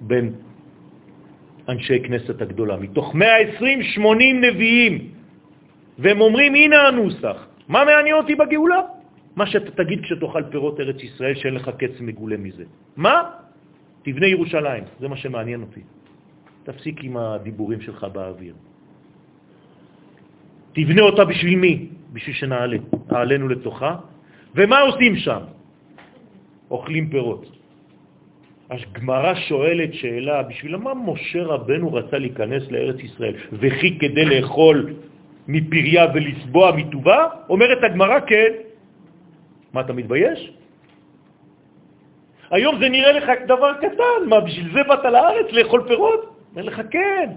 בין אנשי כנסת הגדולה. מתוך 120, 80 נביאים. והם אומרים, הנה הנוסח. מה מעניין אותי בגאולה? מה שאתה תגיד כשתאכל פירות ארץ ישראל, שאין לך קץ מגולה מזה. מה? תבנה ירושלים, זה מה שמעניין אותי. תפסיק עם הדיבורים שלך באוויר. תבנה אותה בשביל מי? בשביל שנעלה, נעלינו לתוכה. ומה עושים שם? אוכלים פירות. אז גמרא שואלת שאלה, בשביל מה משה רבנו רצה להיכנס לארץ ישראל? וכי כדי לאכול מפריה ולסבוע מטובה? אומרת הגמרא, כן. מה, אתה מתבייש? היום זה נראה לך דבר קטן, מה, בשביל זה באת לארץ לאכול פירות? אומר לך, כן,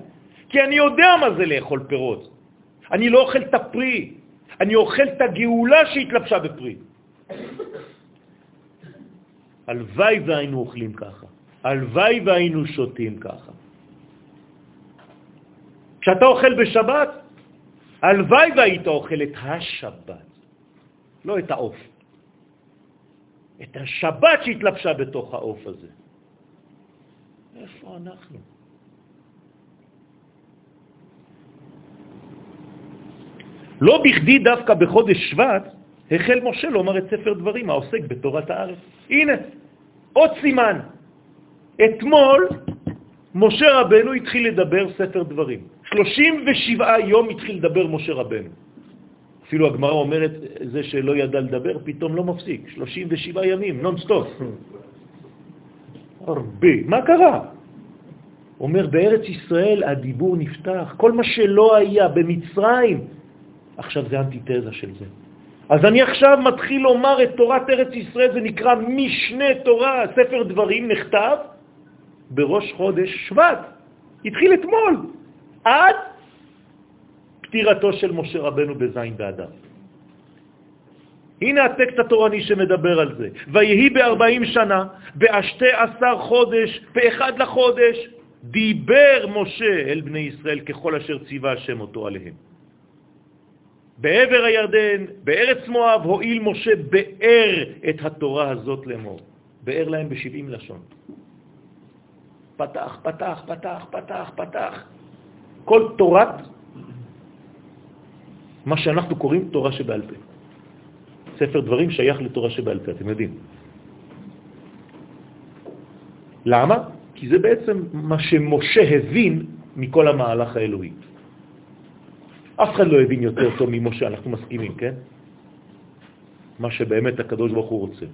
כי אני יודע מה זה לאכול פירות. אני לא אוכל את הפרי, אני אוכל את הגאולה שהתלבשה בפרי. הלוואי והיינו אוכלים ככה, הלוואי והיינו שותים ככה. כשאתה אוכל בשבת, הלוואי והיית אוכל את השבת, לא את העוף. את השבת שהתלבשה בתוך העוף הזה. איפה אנחנו? לא בכדי דווקא בחודש שבט החל משה לומר את ספר דברים העוסק בתורת הארץ. הנה, עוד סימן. אתמול משה רבנו התחיל לדבר ספר דברים. 37 יום התחיל לדבר משה רבנו. אפילו הגמרא אומרת, זה שלא ידע לדבר, פתאום לא מפסיק. 37 ימים, נונסטופ. הרבה. מה קרה? אומר, בארץ ישראל הדיבור נפתח. כל מה שלא היה במצרים, עכשיו זה אנטיתזה של זה. אז אני עכשיו מתחיל לומר את תורת ארץ ישראל, זה נקרא משנה תורה, ספר דברים נכתב בראש חודש שבט. התחיל אתמול, עד פטירתו של משה רבנו בזין באדם. הנה הטקסט התורני שמדבר על זה. ויהי בארבעים שנה, באשתי עשר חודש, באחד לחודש, דיבר משה אל בני ישראל ככל אשר ציווה השם אותו עליהם. בעבר הירדן, בארץ מואב, הועיל משה באר את התורה הזאת לאמור. באר להם בשבעים לשון. פתח, פתח, פתח, פתח, פתח. כל תורת, מה שאנחנו קוראים תורה שבעל פה. ספר דברים שייך לתורה שבעל פה, אתם יודעים. למה? כי זה בעצם מה שמשה הבין מכל המהלך האלוהי. אף אחד לא הבין יותר טוב ממשה, אנחנו מסכימים, כן? מה שבאמת הקדוש ברוך הוא רוצה.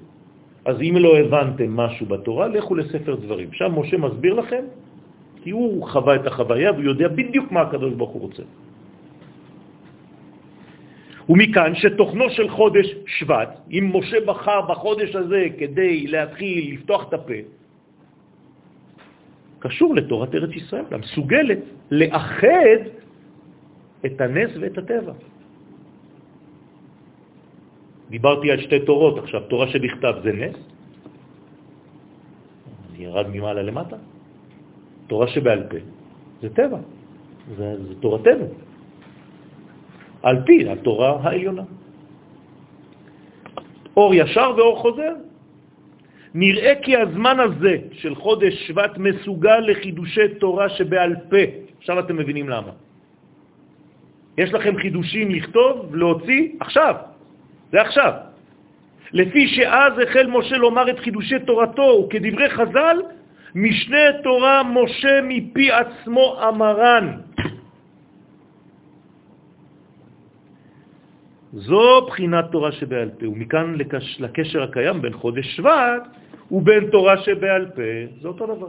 אז אם לא הבנתם משהו בתורה, לכו לספר דברים. שם משה מסביר לכם, כי הוא חווה את החוויה והוא יודע בדיוק מה הקדוש ברוך הוא רוצה. ומכאן שתוכנו של חודש שבט, אם משה בחר בחודש הזה כדי להתחיל לפתוח את הפה, קשור לתורת ארץ ישראל, המסוגלת לאחד את הנס ואת הטבע. דיברתי על שתי תורות עכשיו, תורה שבכתב זה נס, זה ירד ממעלה למטה, תורה שבעל פה זה טבע, זה, זה תורתנו, על פי התורה העליונה. אור ישר ואור חוזר. נראה כי הזמן הזה של חודש שבט מסוגל לחידושי תורה שבעל פה. עכשיו אתם מבינים למה. יש לכם חידושים לכתוב, להוציא, עכשיו. זה עכשיו. לפי שאז החל משה לומר את חידושי תורתו, וכדברי חז"ל, משנה תורה משה מפי עצמו אמרן. זו בחינת תורה שבעל פה, ומכאן לקש, לקשר הקיים בין חודש שבט ובין תורה שבעל פה, זה אותו דבר.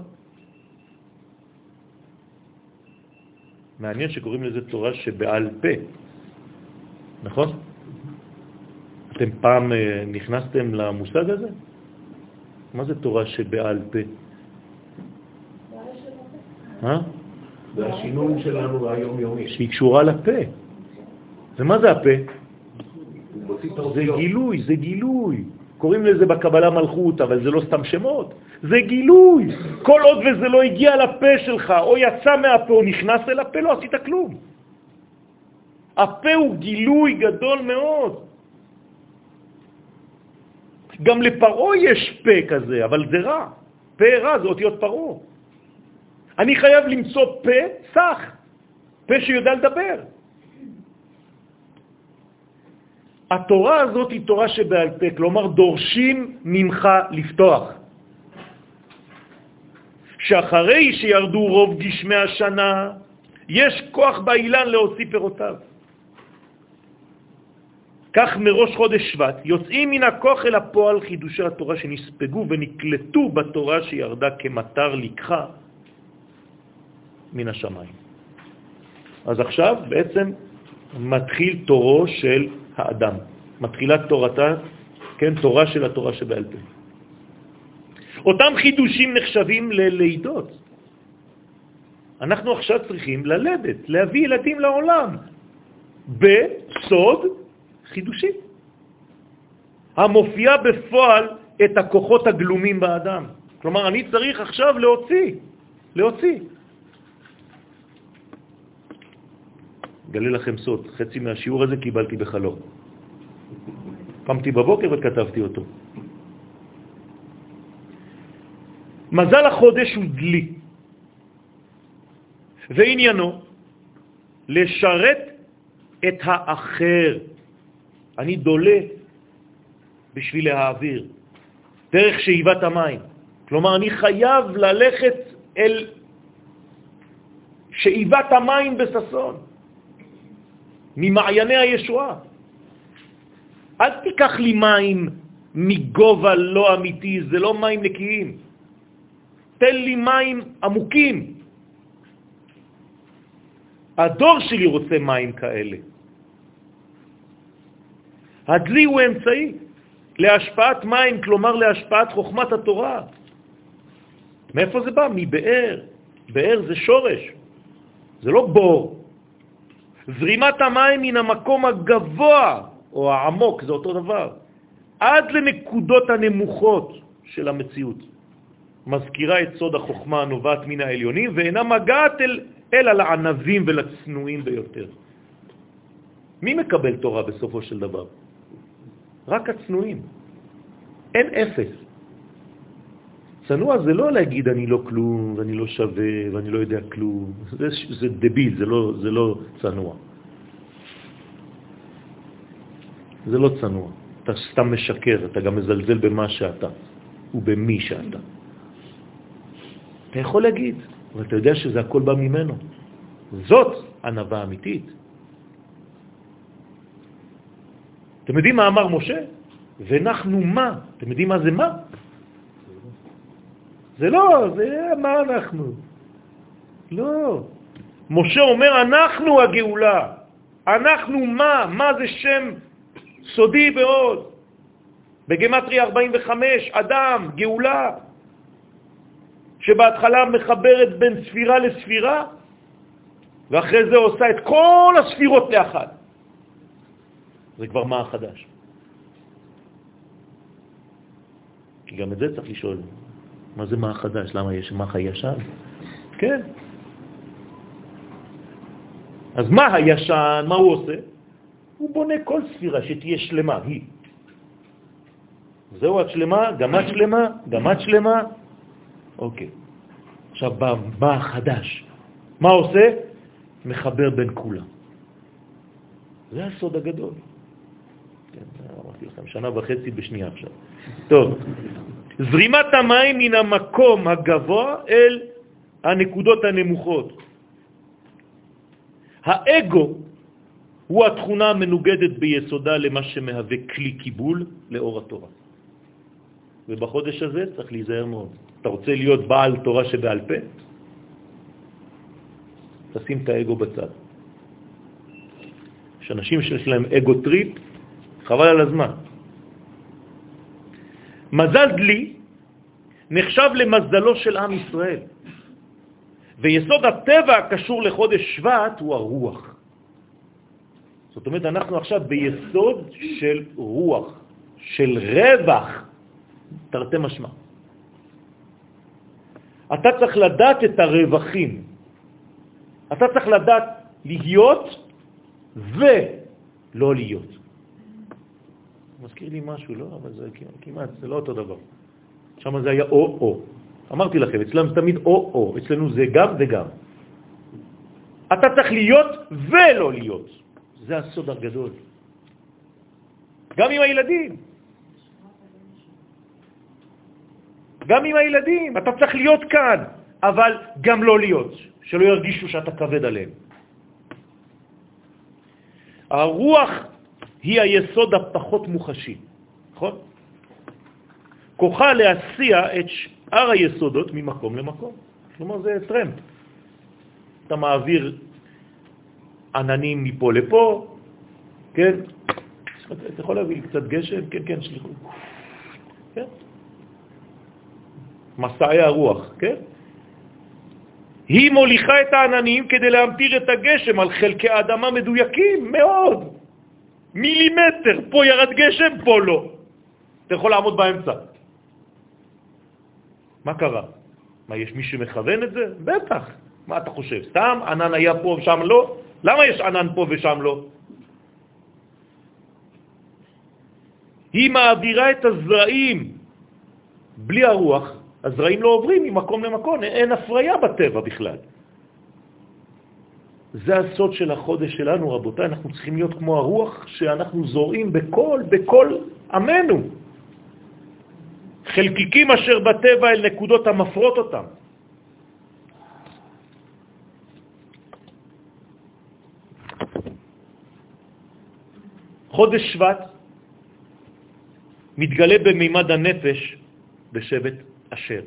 מעניין שקוראים לזה תורה שבעל פה, נכון? אתם פעם אה, נכנסתם למושג הזה? מה זה תורה שבעל פה? אה? זה השינון שלנו היומיומי. שהיא קשורה לפה. ומה זה הפה? זה גילוי, זה גילוי. קוראים לזה בקבלה מלכות, אבל זה לא סתם שמות, זה גילוי. כל עוד וזה לא הגיע לפה שלך, או יצא מהפה, או נכנס אל הפה, לא עשית כלום. הפה הוא גילוי גדול מאוד. גם לפרו יש פה כזה, אבל זה רע. פה רע זה אותיות פרו. אני חייב למצוא פה סך, פה שיודע לדבר. התורה הזאת היא תורה שבעל פה, כלומר דורשים ממך לפתוח. שאחרי שירדו רוב גשמי השנה, יש כוח באילן להוציא פירותיו. כך מראש חודש שבט יוצאים מן הכוח אל הפועל חידושי התורה שנספגו ונקלטו בתורה שירדה כמטר לקחה מן השמיים. אז עכשיו בעצם מתחיל תורו של האדם. מתחילה תורתה, כן, תורה של התורה שבעל פה. אותם חידושים נחשבים ללידות. אנחנו עכשיו צריכים ללדת, להביא ילדים לעולם, בסוד חידושים. המופיע בפועל את הכוחות הגלומים באדם. כלומר, אני צריך עכשיו להוציא, להוציא. גלה לכם סוד, חצי מהשיעור הזה קיבלתי בחלום. קמתי בבוקר וכתבתי אותו. מזל החודש הוא דלי, ועניינו לשרת את האחר. אני דולה בשביל להעביר, דרך שאיבת המים. כלומר, אני חייב ללכת אל שאיבת המים בססון, ממעייני הישועה. אל תיקח לי מים מגובה לא אמיתי, זה לא מים נקיים. תן לי מים עמוקים. הדור שלי רוצה מים כאלה. הדלי הוא אמצעי להשפעת מים, כלומר להשפעת חוכמת התורה. מאיפה זה בא? מבאר. באר זה שורש, זה לא בור. זרימת המים מן המקום הגבוה, או העמוק, זה אותו דבר, עד לנקודות הנמוכות של המציאות. מזכירה את סוד החוכמה הנובעת מן העליונים, ואינה מגעת אל, אלא לענבים ולצנועים ביותר. מי מקבל תורה בסופו של דבר? רק הצנועים. אין אפס. צנוע זה לא להגיד אני לא כלום ואני לא שווה ואני לא יודע כלום. זה, זה דביל, זה לא, זה לא צנוע. זה לא צנוע. אתה סתם משקר, אתה גם מזלזל במה שאתה ובמי שאתה. אתה יכול להגיד, אבל אתה יודע שזה הכל בא ממנו. זאת ענבה אמיתית. אתם יודעים מה אמר משה? ונחנו מה? אתם יודעים מה זה מה? זה לא, זה מה אנחנו. לא. משה אומר, אנחנו הגאולה. אנחנו מה? מה זה שם סודי מאוד? בגמטרי 45, אדם, גאולה, שבהתחלה מחברת בין ספירה לספירה, ואחרי זה עושה את כל הספירות לאחד. זה כבר מה החדש. כי גם את זה צריך לשאול. מה זה מה החדש? למה יש מה הישן? כן. אז מה הישן, מה הוא עושה? הוא בונה כל ספירה שתהיה שלמה, היא. זהו, את שלמה, גם את שלמה, גם את שלמה. אוקיי. עכשיו בא, בא החדש. מה עושה? מחבר בין כולם. זה הסוד הגדול. כן, אמרתי לכם, שנה וחצי בשנייה עכשיו. טוב, זרימת המים מן המקום הגבוה אל הנקודות הנמוכות. האגו הוא התכונה המנוגדת ביסודה למה שמהווה כלי קיבול לאור התורה. ובחודש הזה צריך להיזהר מאוד. אתה רוצה להיות בעל תורה שבעל פה? תשים את האגו בצד. יש אנשים שיש להם ego trip, חבל על הזמן. מזל דלי נחשב למזלו של עם ישראל, ויסוד הטבע הקשור לחודש שבט הוא הרוח. זאת אומרת, אנחנו עכשיו ביסוד של רוח, של רווח, תרתי משמע. אתה צריך לדעת את הרווחים. אתה צריך לדעת להיות ולא להיות. מזכיר לי משהו, לא? אבל זה כמעט, זה לא אותו דבר. שם זה היה או-או. אמרתי לכם, אצלנו זה תמיד או-או, אצלנו זה גם וגם. אתה צריך להיות ולא להיות. זה הסוד הגדול. גם עם הילדים. גם עם הילדים. אתה צריך להיות כאן, אבל גם לא להיות, שלא ירגישו שאתה כבד עליהם. הרוח היא היסוד הפחות מוחשי, נכון? כוחה להסיע את שאר היסודות ממקום למקום. כלומר, זה טרמפ. אתה מעביר עננים מפה לפה, כן? אתה יכול להביא קצת גשם? כן, כן, שליחו. כן? מסעי הרוח, כן? היא מוליכה את העננים כדי להמטיר את הגשם על חלקי האדמה מדויקים מאוד. מילימטר, פה ירד גשם, פה לא. אתה יכול לעמוד באמצע. מה קרה? מה, יש מי שמכוון את זה? בטח. מה אתה חושב? סתם ענן היה פה ושם לא? למה יש ענן פה ושם לא? היא מעבירה את הזרעים. בלי הרוח, הזרעים לא עוברים ממקום למקום, אין הפריה בטבע בכלל. זה הסוד של החודש שלנו, רבותיי, אנחנו צריכים להיות כמו הרוח שאנחנו זורעים בכל, בכל עמנו. חלקיקים אשר בטבע אל נקודות המפרות אותם. חודש שבט מתגלה במימד הנפש בשבט אשר.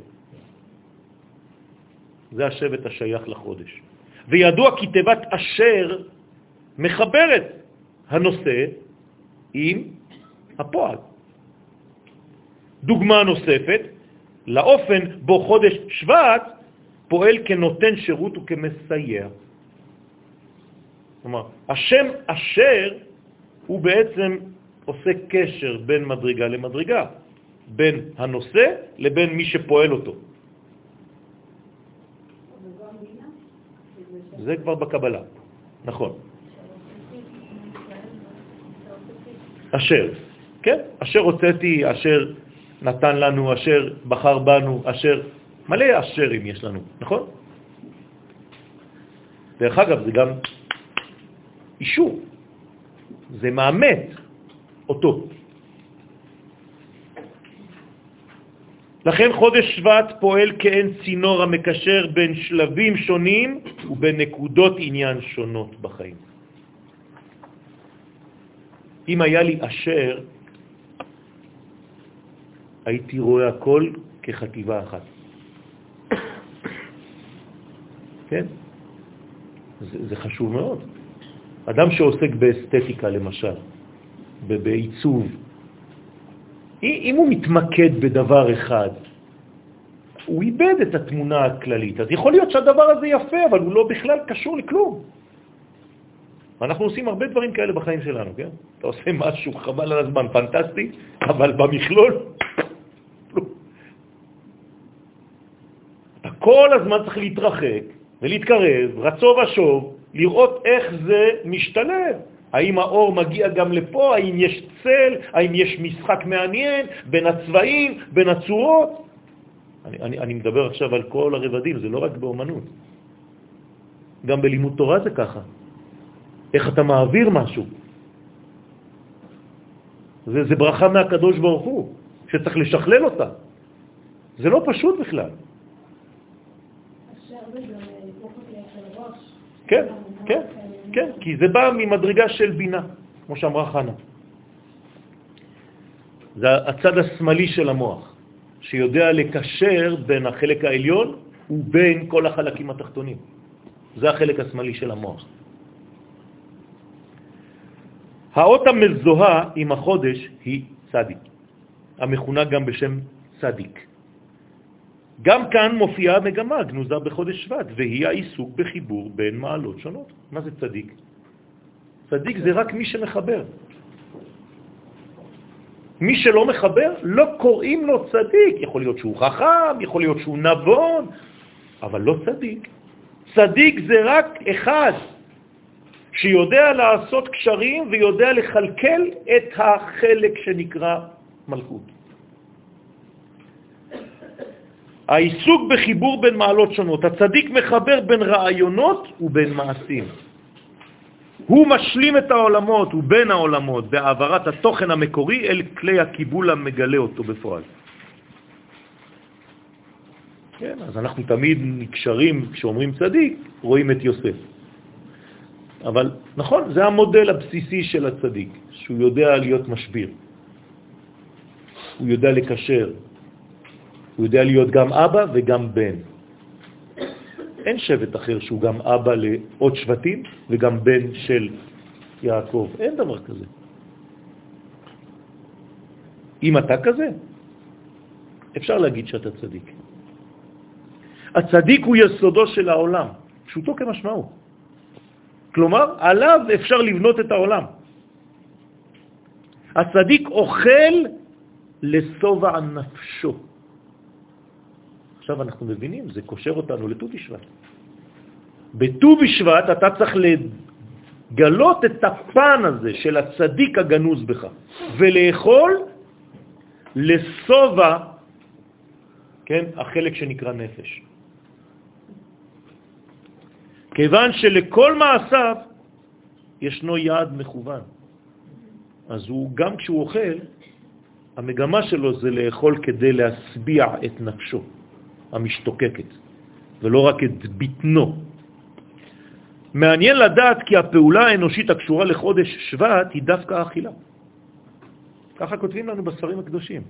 זה השבט השייך לחודש. וידוע כי תיבת אשר מחברת הנושא עם הפועל. דוגמה נוספת, לאופן בו חודש שבט פועל כנותן שירות וכמסייע. כלומר, השם אשר הוא בעצם עושה קשר בין מדרגה למדרגה, בין הנושא לבין מי שפועל אותו. זה כבר בקבלה, נכון. אשר, כן, אשר הוצאתי, אשר נתן לנו, אשר בחר בנו, אשר, מלא אשרים יש לנו, נכון? דרך אגב, זה גם אישור, זה מאמת אותו. לכן חודש שבט פועל כאין צינור המקשר בין שלבים שונים ובין נקודות עניין שונות בחיים. אם היה לי אשר, הייתי רואה הכל כחטיבה אחת. כן? זה, זה חשוב מאוד. אדם שעוסק באסתטיקה, למשל, בעיצוב, אם הוא מתמקד בדבר אחד, הוא איבד את התמונה הכללית. אז יכול להיות שהדבר הזה יפה, אבל הוא לא בכלל קשור לכלום. אנחנו עושים הרבה דברים כאלה בחיים שלנו, כן? אתה עושה משהו חבל על הזמן, פנטסטי, אבל במכלול, אתה כל הזמן צריך להתרחק ולהתקרב, רצו ושוב, לראות איך זה משתלב. האם האור מגיע גם לפה? האם יש צל? האם יש משחק מעניין בין הצבעים, בין הצורות? אני, אני, אני מדבר עכשיו על כל הרבדים, זה לא רק באומנות. גם בלימוד תורה זה ככה. איך אתה מעביר משהו. זה, זה ברכה מהקדוש ברוך הוא, שצריך לשכלל אותה. זה לא פשוט בכלל. כן, כן. כן, כי זה בא ממדרגה של בינה, כמו שאמרה חנה. זה הצד השמאלי של המוח, שיודע לקשר בין החלק העליון ובין כל החלקים התחתונים. זה החלק השמאלי של המוח. האות המזוהה עם החודש היא צדיק, המכונה גם בשם צדיק. גם כאן מופיעה מגמה גנוזה בחודש שבט, והיא העיסוק בחיבור בין מעלות שונות. מה זה צדיק? צדיק זה רק מי שמחבר. מי שלא מחבר, לא קוראים לו צדיק. יכול להיות שהוא חכם, יכול להיות שהוא נבון, אבל לא צדיק. צדיק זה רק אחד שיודע לעשות קשרים ויודע לחלקל את החלק שנקרא מלכות. העיסוק בחיבור בין מעלות שונות. הצדיק מחבר בין רעיונות ובין מעשים. הוא משלים את העולמות ובין העולמות בהעברת התוכן המקורי אל כלי הקיבול המגלה אותו בפועל. כן, אז אנחנו תמיד נקשרים, כשאומרים צדיק, רואים את יוסף. אבל נכון, זה המודל הבסיסי של הצדיק, שהוא יודע להיות משביר. הוא יודע לקשר, הוא יודע להיות גם אבא וגם בן. אין שבט אחר שהוא גם אבא לעוד שבטים וגם בן של יעקב. אין דבר כזה. אם אתה כזה, אפשר להגיד שאתה צדיק. הצדיק הוא יסודו של העולם, פשוטו כמשמעו. כלומר, עליו אפשר לבנות את העולם. הצדיק אוכל לסובע נפשו. עכשיו אנחנו מבינים, זה קושר אותנו לט"ו בשבט. בט"ו בשבט אתה צריך לגלות את הפן הזה של הצדיק הגנוז בך, ולאכול לסובה, כן, החלק שנקרא נפש. כיוון שלכל מעשיו ישנו יעד מכוון. אז הוא, גם כשהוא אוכל, המגמה שלו זה לאכול כדי להסביע את נפשו המשתוקקת, ולא רק את ביטנו. מעניין לדעת כי הפעולה האנושית הקשורה לחודש שבט היא דווקא אכילה. ככה כותבים לנו בספרים הקדושים.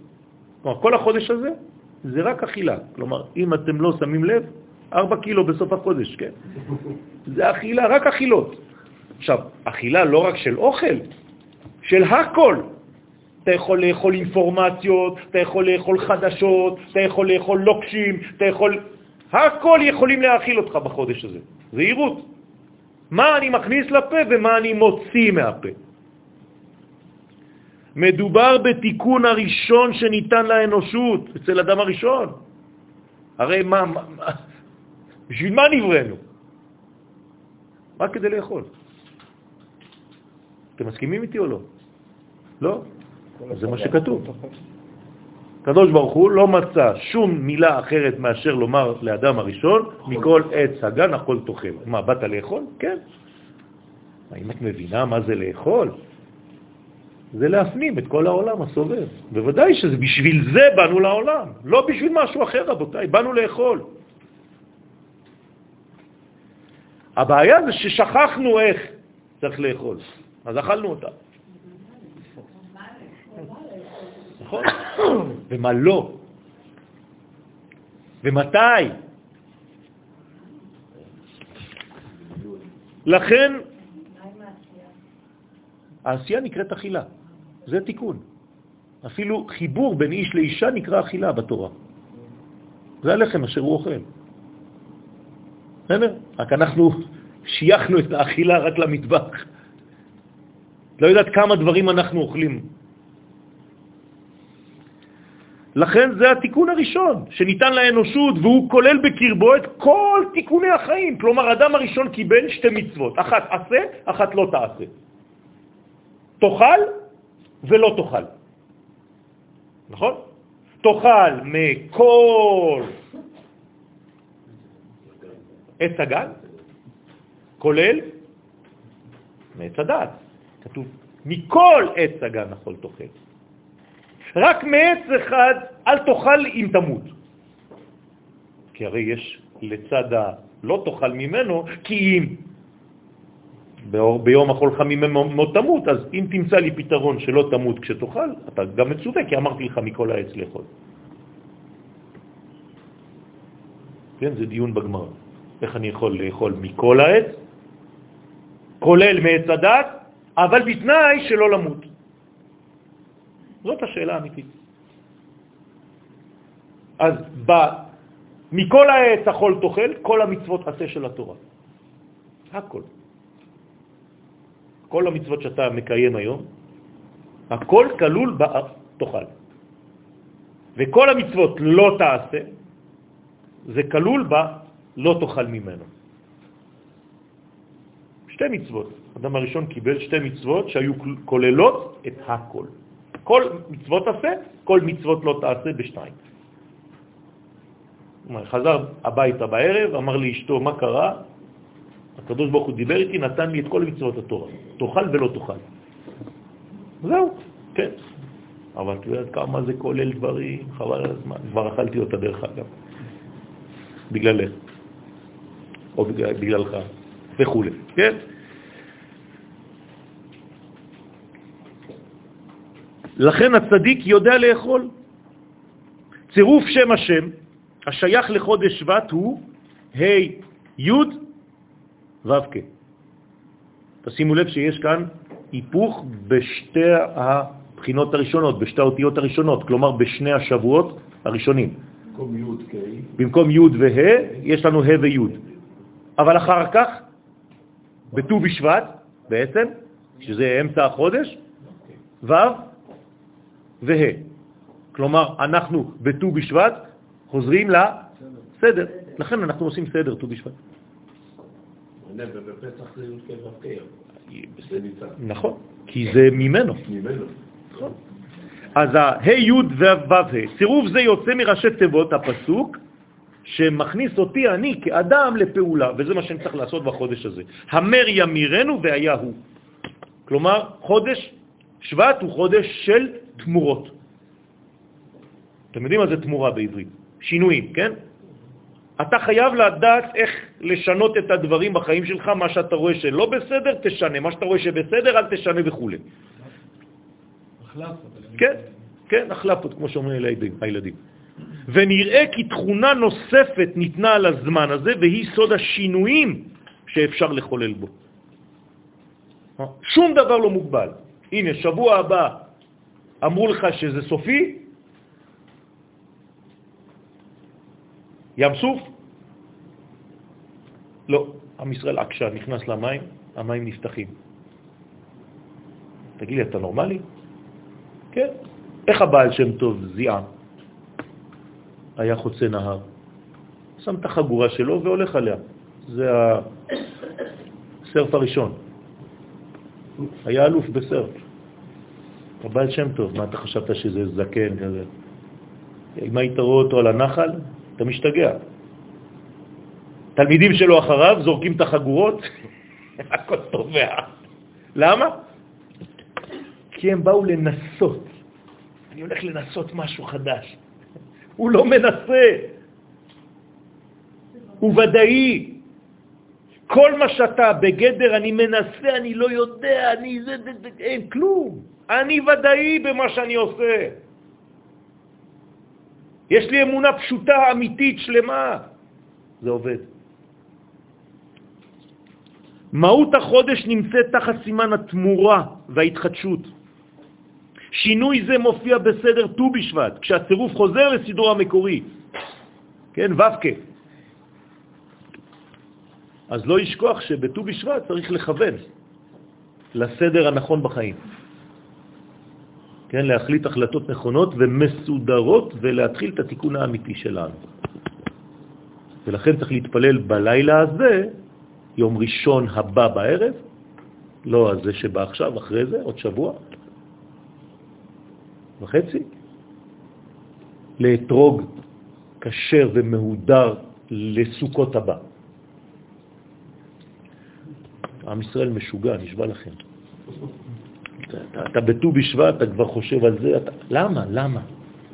כלומר, כל החודש הזה זה רק אכילה. כלומר, אם אתם לא שמים לב, ארבע קילו בסוף החודש, כן? זה אכילה, רק אכילות. עכשיו, אכילה לא רק של אוכל, של הכל. אתה יכול לאכול אינפורמציות, אתה יכול לאכול חדשות, אתה יכול לאכול לוקשים, אתה יכול... הכל יכולים להאכיל אותך בחודש הזה. זהירות. מה אני מכניס לפה ומה אני מוציא מהפה. מדובר בתיקון הראשון שניתן לאנושות, אצל אדם הראשון. הרי מה, מה, בשביל מה נבראנו? רק כדי לאכול. אתם מסכימים איתי או לא? לא? זה מה שכתוב. הקדוש ברוך הוא לא מצא שום מילה אחרת מאשר לומר לאדם הראשון, מכל עץ הגן הכל תאכל. מה, באת לאכול? כן. האם את מבינה מה זה לאכול? זה להפנים את כל העולם הסובב. בוודאי שזה בשביל זה באנו לעולם, לא בשביל משהו אחר, רבותיי, באנו לאכול. הבעיה זה ששכחנו איך צריך לאכול, אז אכלנו אותה. נכון? ומה לא? ומתי? לכן העשייה נקראת אכילה, זה תיקון. אפילו חיבור בין איש לאישה נקרא אכילה בתורה. זה הלחם אשר הוא אוכל. בסדר? רק אנחנו שייכנו את האכילה רק למטבח. לא יודעת כמה דברים אנחנו אוכלים. לכן זה התיקון הראשון שניתן לאנושות, והוא כולל בקרבו את כל תיקוני החיים. כלומר, אדם הראשון קיבל שתי מצוות, אחת עשה, אחת לא תעשה. תאכל ולא תאכל. נכון? תאכל מכל עץ הגן, כולל מעץ הדעת. כתוב, מכל עץ הגן אכול תאכל. רק מעץ אחד אל תאכל אם תמות. כי הרי יש לצד הלא תאכל ממנו, כי אם ביום החולך ממנו תמות, אז אם תמצא לי פתרון שלא תמות כשתאכל, אתה גם מצווה, כי אמרתי לך מכל העץ לאכול. כן, זה דיון בגמר. איך אני יכול לאכול מכל העץ, כולל מעץ הדת, אבל בתנאי שלא למות. זאת השאלה האמיתית. אז ב... מכל העץ אכול תאכל, כל המצוות עשה של התורה. הכל. כל המצוות שאתה מקיים היום, הכל כלול בתאכל. וכל המצוות לא תעשה, זה כלול ב לא תאכל ממנו. שתי מצוות. אדם הראשון קיבל שתי מצוות שהיו כוללות את הכל. כל מצוות עשה, כל מצוות לא תעשה בשתיים. חזר הביתה בערב, אמר לי אשתו, מה קרה? הקדוש ברוך הוא דיבר איתי, נתן לי את כל מצוות התורה. תאכל ולא תאכל. זהו, כן. אבל אתה יודע כמה זה כולל דברים, חבל על הזמן. כבר אכלתי אותה דרך אגב. בגללך. או בגלל, בגללך, וכו'. כן? לכן הצדיק יודע לאכול. צירוף שם השם השייך לחודש שבט הוא ה' י' ו' כ'. תשימו לב שיש כאן היפוך בשתי הבחינות הראשונות, בשתי האותיות הראשונות, כלומר בשני השבועות הראשונים. במקום י' כ'. במקום י' וה' יש לנו ה' וי'. אבל אחר כך, בט"ו בשבט, בעצם, שזה אמצע החודש, ו' וה'. כלומר, אנחנו בט"ו בשבט חוזרים לסדר. לכן אנחנו עושים סדר ט"ו בשבט. נכון, כי זה ממנו. נכון. אז ה-ה' י' ו' ה', סירוב זה יוצא מראשי תיבות הפסוק, שמכניס אותי, אני כאדם, לפעולה, וזה מה שאני צריך לעשות בחודש הזה. המר ימירנו והיה הוא. כלומר, חודש שבט הוא חודש של תמורות. אתם יודעים מה זה תמורה בעברית? שינויים, כן? אתה חייב לדעת איך לשנות את הדברים בחיים שלך, מה שאתה רואה שלא בסדר, תשנה, מה שאתה רואה שבסדר, אל תשנה וכו'. כן, כן, החלפות, כמו שאומרים הילדים. ונראה כי תכונה נוספת ניתנה על הזמן הזה, והיא סוד השינויים שאפשר לחולל בו. שום דבר לא מוגבל. הנה, שבוע הבא אמרו לך שזה סופי, ים סוף? לא, עם ישראל עקשה, נכנס למים, המים נפתחים. תגיד לי, אתה נורמלי? כן. איך הבעל שם טוב זיעה? היה חוצה נהר, שם את החגורה שלו והולך עליה. זה הסרף הראשון. היה אלוף בסרף. הבעל שם טוב, מה אתה חשבת שזה זקן כזה? אם היית רואה אותו על הנחל, אתה משתגע. תלמידים שלו אחריו זורקים את החגורות, הכל טובע. למה? כי הם באו לנסות. אני הולך לנסות משהו חדש. הוא לא מנסה, הוא ודאי. כל מה שאתה בגדר, אני מנסה, אני לא יודע, אני זה, זה, זה, אין כלום. אני ודאי במה שאני עושה. יש לי אמונה פשוטה, אמיתית, שלמה. זה עובד. מהות החודש נמצאת תחת סימן התמורה וההתחדשות. שינוי זה מופיע בסדר ט"ו בשבט, כשהצירוף חוזר לסידור המקורי. כן, ו"ק. אז לא ישכוח שבט"ו בשבט צריך לכוון לסדר הנכון בחיים. כן, להחליט החלטות נכונות ומסודרות ולהתחיל את התיקון האמיתי שלנו. ולכן צריך להתפלל בלילה הזה, יום ראשון הבא בערב, לא הזה שבא עכשיו, אחרי זה, עוד שבוע וחצי, לאתרוג כשר ומהודר לסוכות הבא. עם ישראל משוגע, נשבע לכם. אתה, אתה בט"ו בשבט, אתה כבר חושב על זה, אתה... למה? למה?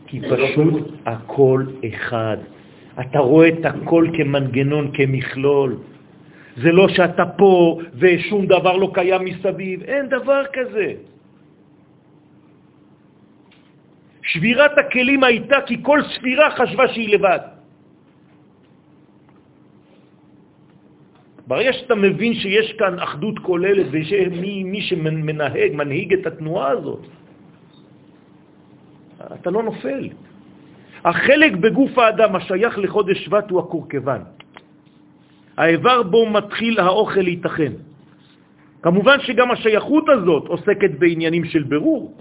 כי פשוט הכל אחד. אתה רואה את הכל כמנגנון, כמכלול. זה לא שאתה פה ושום דבר לא קיים מסביב, אין דבר כזה. שבירת הכלים הייתה כי כל ספירה חשבה שהיא לבד. ברגע שאתה מבין שיש כאן אחדות כוללת ומי מי שמנהג, מנהיג את התנועה הזאת, אתה לא נופל. החלק בגוף האדם השייך לחודש שבט הוא הקורקבן. האיבר בו מתחיל האוכל להתאחן. כמובן שגם השייכות הזאת עוסקת בעניינים של ברור.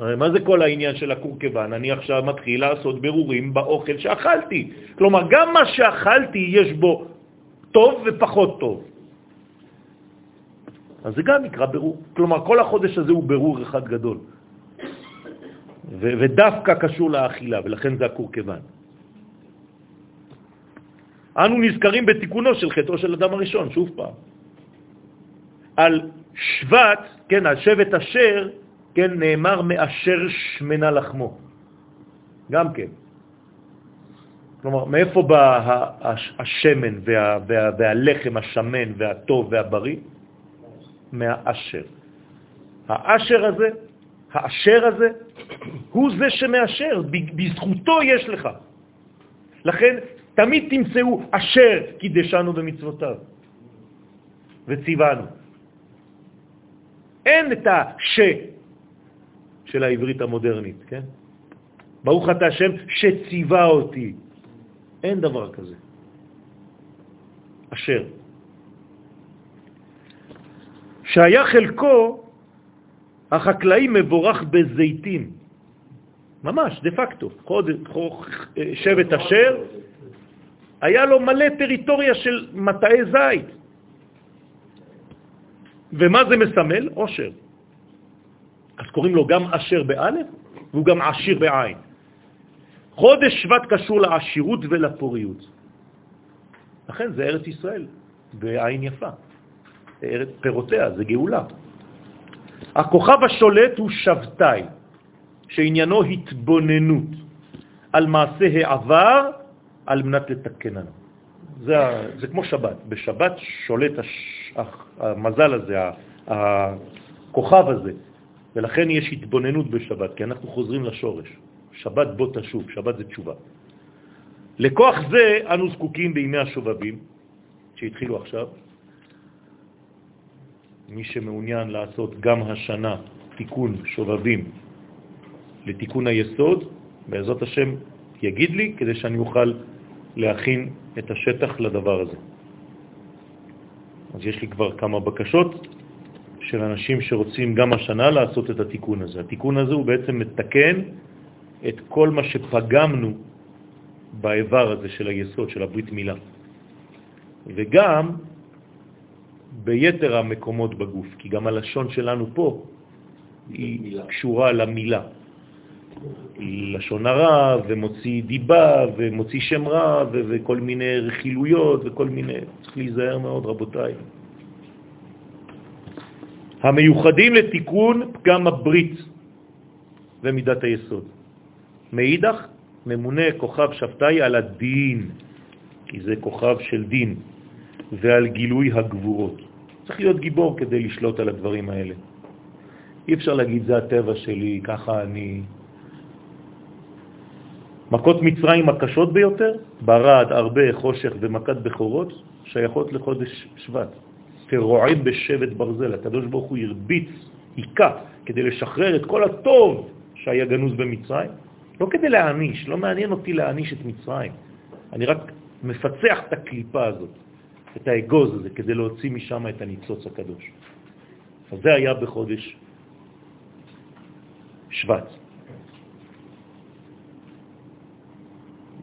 מה זה כל העניין של הקורקבן? אני עכשיו מתחיל לעשות ברורים באוכל שאכלתי. כלומר, גם מה שאכלתי יש בו טוב ופחות טוב. אז זה גם נקרא ברור. כלומר, כל החודש הזה הוא ברור אחד גדול. ודווקא קשור לאכילה, ולכן זה הקורקבן. אנו נזכרים בתיקונו של חטאו של אדם הראשון, שוב פעם. על שבט, כן, על שבט אשר, כן, נאמר מאשר שמנה לחמו. גם כן. כלומר, מאיפה בא השמן וה, וה, והלחם השמן והטוב והבריא? מהאשר. האשר הזה, האשר הזה, הוא זה שמאשר, בזכותו יש לך. לכן תמיד תמצאו אשר קידשנו במצוותיו וציוונו. אין את הש של העברית המודרנית, כן? ברוך אתה השם שציווה אותי. אין דבר כזה. אשר. שהיה חלקו החקלאי מבורך בזיתים. ממש, דה פקטו. שבט אשר, היה לו מלא טריטוריה של מטעי זית. ומה זה מסמל? עושר. אז קוראים לו גם אשר באלף והוא גם עשיר בעין. חודש שבט קשור לעשירות ולפוריות. לכן זה ארץ ישראל, בעין יפה. פירותיה, זה גאולה. הכוכב השולט הוא שבתאי, שעניינו התבוננות על מעשה העבר על מנת לתקננו. זה, זה כמו שבת. בשבת שולט הש, המזל הזה, הכוכב הזה, ולכן יש התבוננות בשבת, כי אנחנו חוזרים לשורש. שבת בוא תשוב, שבת זה תשובה. לכוח זה אנו זקוקים בימי השובבים, שהתחילו עכשיו. מי שמעוניין לעשות גם השנה תיקון שובבים לתיקון היסוד, בעזרת השם יגיד לי, כדי שאני אוכל להכין את השטח לדבר הזה. אז יש לי כבר כמה בקשות של אנשים שרוצים גם השנה לעשות את התיקון הזה. התיקון הזה הוא בעצם מתקן את כל מה שפגמנו באיבר הזה של היסוד, של הברית מילה. וגם ביתר המקומות בגוף, כי גם הלשון שלנו פה היא מילה. קשורה למילה. לשון הרע, ומוציא דיבה, ומוציא שם רע, ו- וכל מיני רכילויות, וכל מיני... צריך להיזהר מאוד, רבותיי. המיוחדים לתיקון פגם הברית ומידת היסוד. מאידך, ממונה כוכב שבתאי על הדין, כי זה כוכב של דין, ועל גילוי הגבורות. צריך להיות גיבור כדי לשלוט על הדברים האלה. אי אפשר להגיד, זה הטבע שלי, ככה אני... מכות מצרים הקשות ביותר, ברד, הרבה, חושך ומכת בכורות, שייכות לחודש שבט. כרועם בשבט ברזל, הקדוש ברוך הוא הרביץ, עיקה, כדי לשחרר את כל הטוב שהיה גנוז במצרים, לא כדי להעניש, לא מעניין אותי להעניש את מצרים. אני רק מפצח את הקליפה הזאת, את האגוז הזה, כדי להוציא משם את הניצוץ הקדוש. אז זה היה בחודש שבט.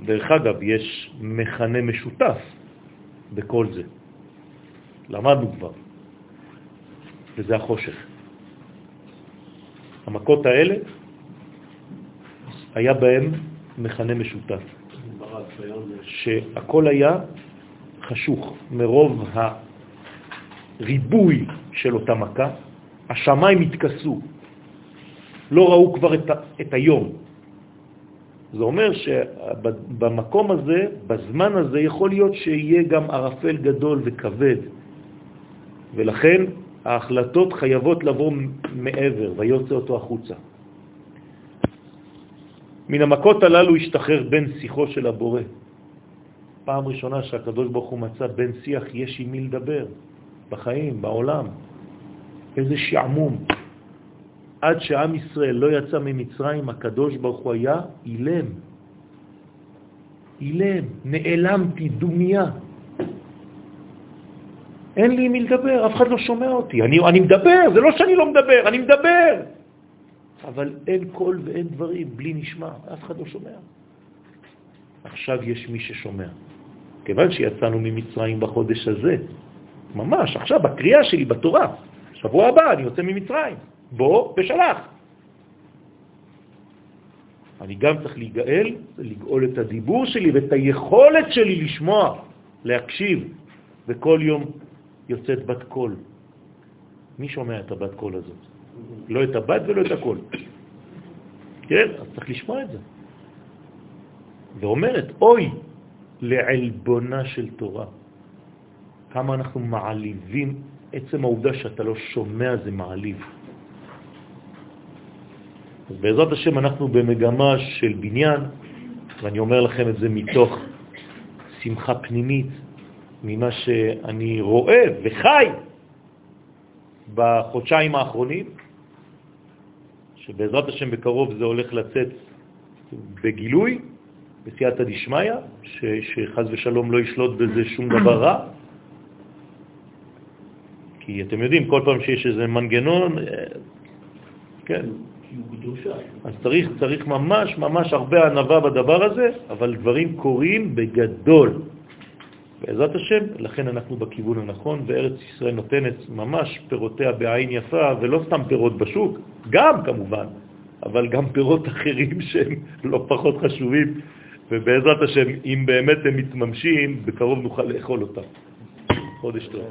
דרך אגב, יש מכנה משותף בכל זה. למדנו כבר, וזה החושך. המכות האלה, היה בהם מכנה משותף, שהכל היה חשוך מרוב הריבוי של אותה מכה, השמיים התכסו, לא ראו כבר את, את היום. זה אומר שבמקום הזה, בזמן הזה, יכול להיות שיהיה גם ערפל גדול וכבד, ולכן ההחלטות חייבות לבוא מעבר, ויוצא אותו החוצה. מן המכות הללו השתחרר בן שיחו של הבורא. פעם ראשונה שהקדוש ברוך הוא מצא בן שיח, יש עם מי לדבר, בחיים, בעולם. איזה שעמום. עד שעם ישראל לא יצא ממצרים, הקדוש ברוך הוא היה אילם. אילם, נעלמתי, דומיה. אין לי מי לדבר, אף אחד לא שומע אותי. אני, אני מדבר, זה לא שאני לא מדבר, אני מדבר. אבל אין קול ואין דברים, בלי נשמע, אף אחד לא שומע. עכשיו יש מי ששומע. כיוון שיצאנו ממצרים בחודש הזה, ממש, עכשיו, בקריאה שלי בתורה, שבוע הבא אני יוצא ממצרים, בוא בשלח. אני גם צריך להיגאל, לגאול את הדיבור שלי ואת היכולת שלי לשמוע, להקשיב, וכל יום יוצאת בת קול. מי שומע את הבת קול הזאת? לא את הבת ולא את הקול. כן, אז צריך לשמוע את זה. ואומרת, אוי לעלבונה של תורה. כמה אנחנו מעליבים, עצם העובדה שאתה לא שומע זה מעליב. אז בעזרת השם אנחנו במגמה של בניין, ואני אומר לכם את זה מתוך שמחה פנימית, ממה שאני רואה וחי בחודשיים האחרונים, שבעזרת השם בקרוב זה הולך לצאת בגילוי, בסייעתא דשמיא, שחז ושלום לא ישלוט בזה שום דבר רע. כי אתם יודעים, כל פעם שיש איזה מנגנון, אה, כן, אז צריך, צריך ממש ממש הרבה ענבה בדבר הזה, אבל דברים קורים בגדול. בעזרת השם, לכן אנחנו בכיוון הנכון, וארץ ישראל נותנת ממש פירותיה בעין יפה, ולא סתם פירות בשוק, גם כמובן, אבל גם פירות אחרים שהם לא פחות חשובים, ובעזרת השם, אם באמת הם מתממשים, בקרוב נוכל לאכול אותם. חודש טוב.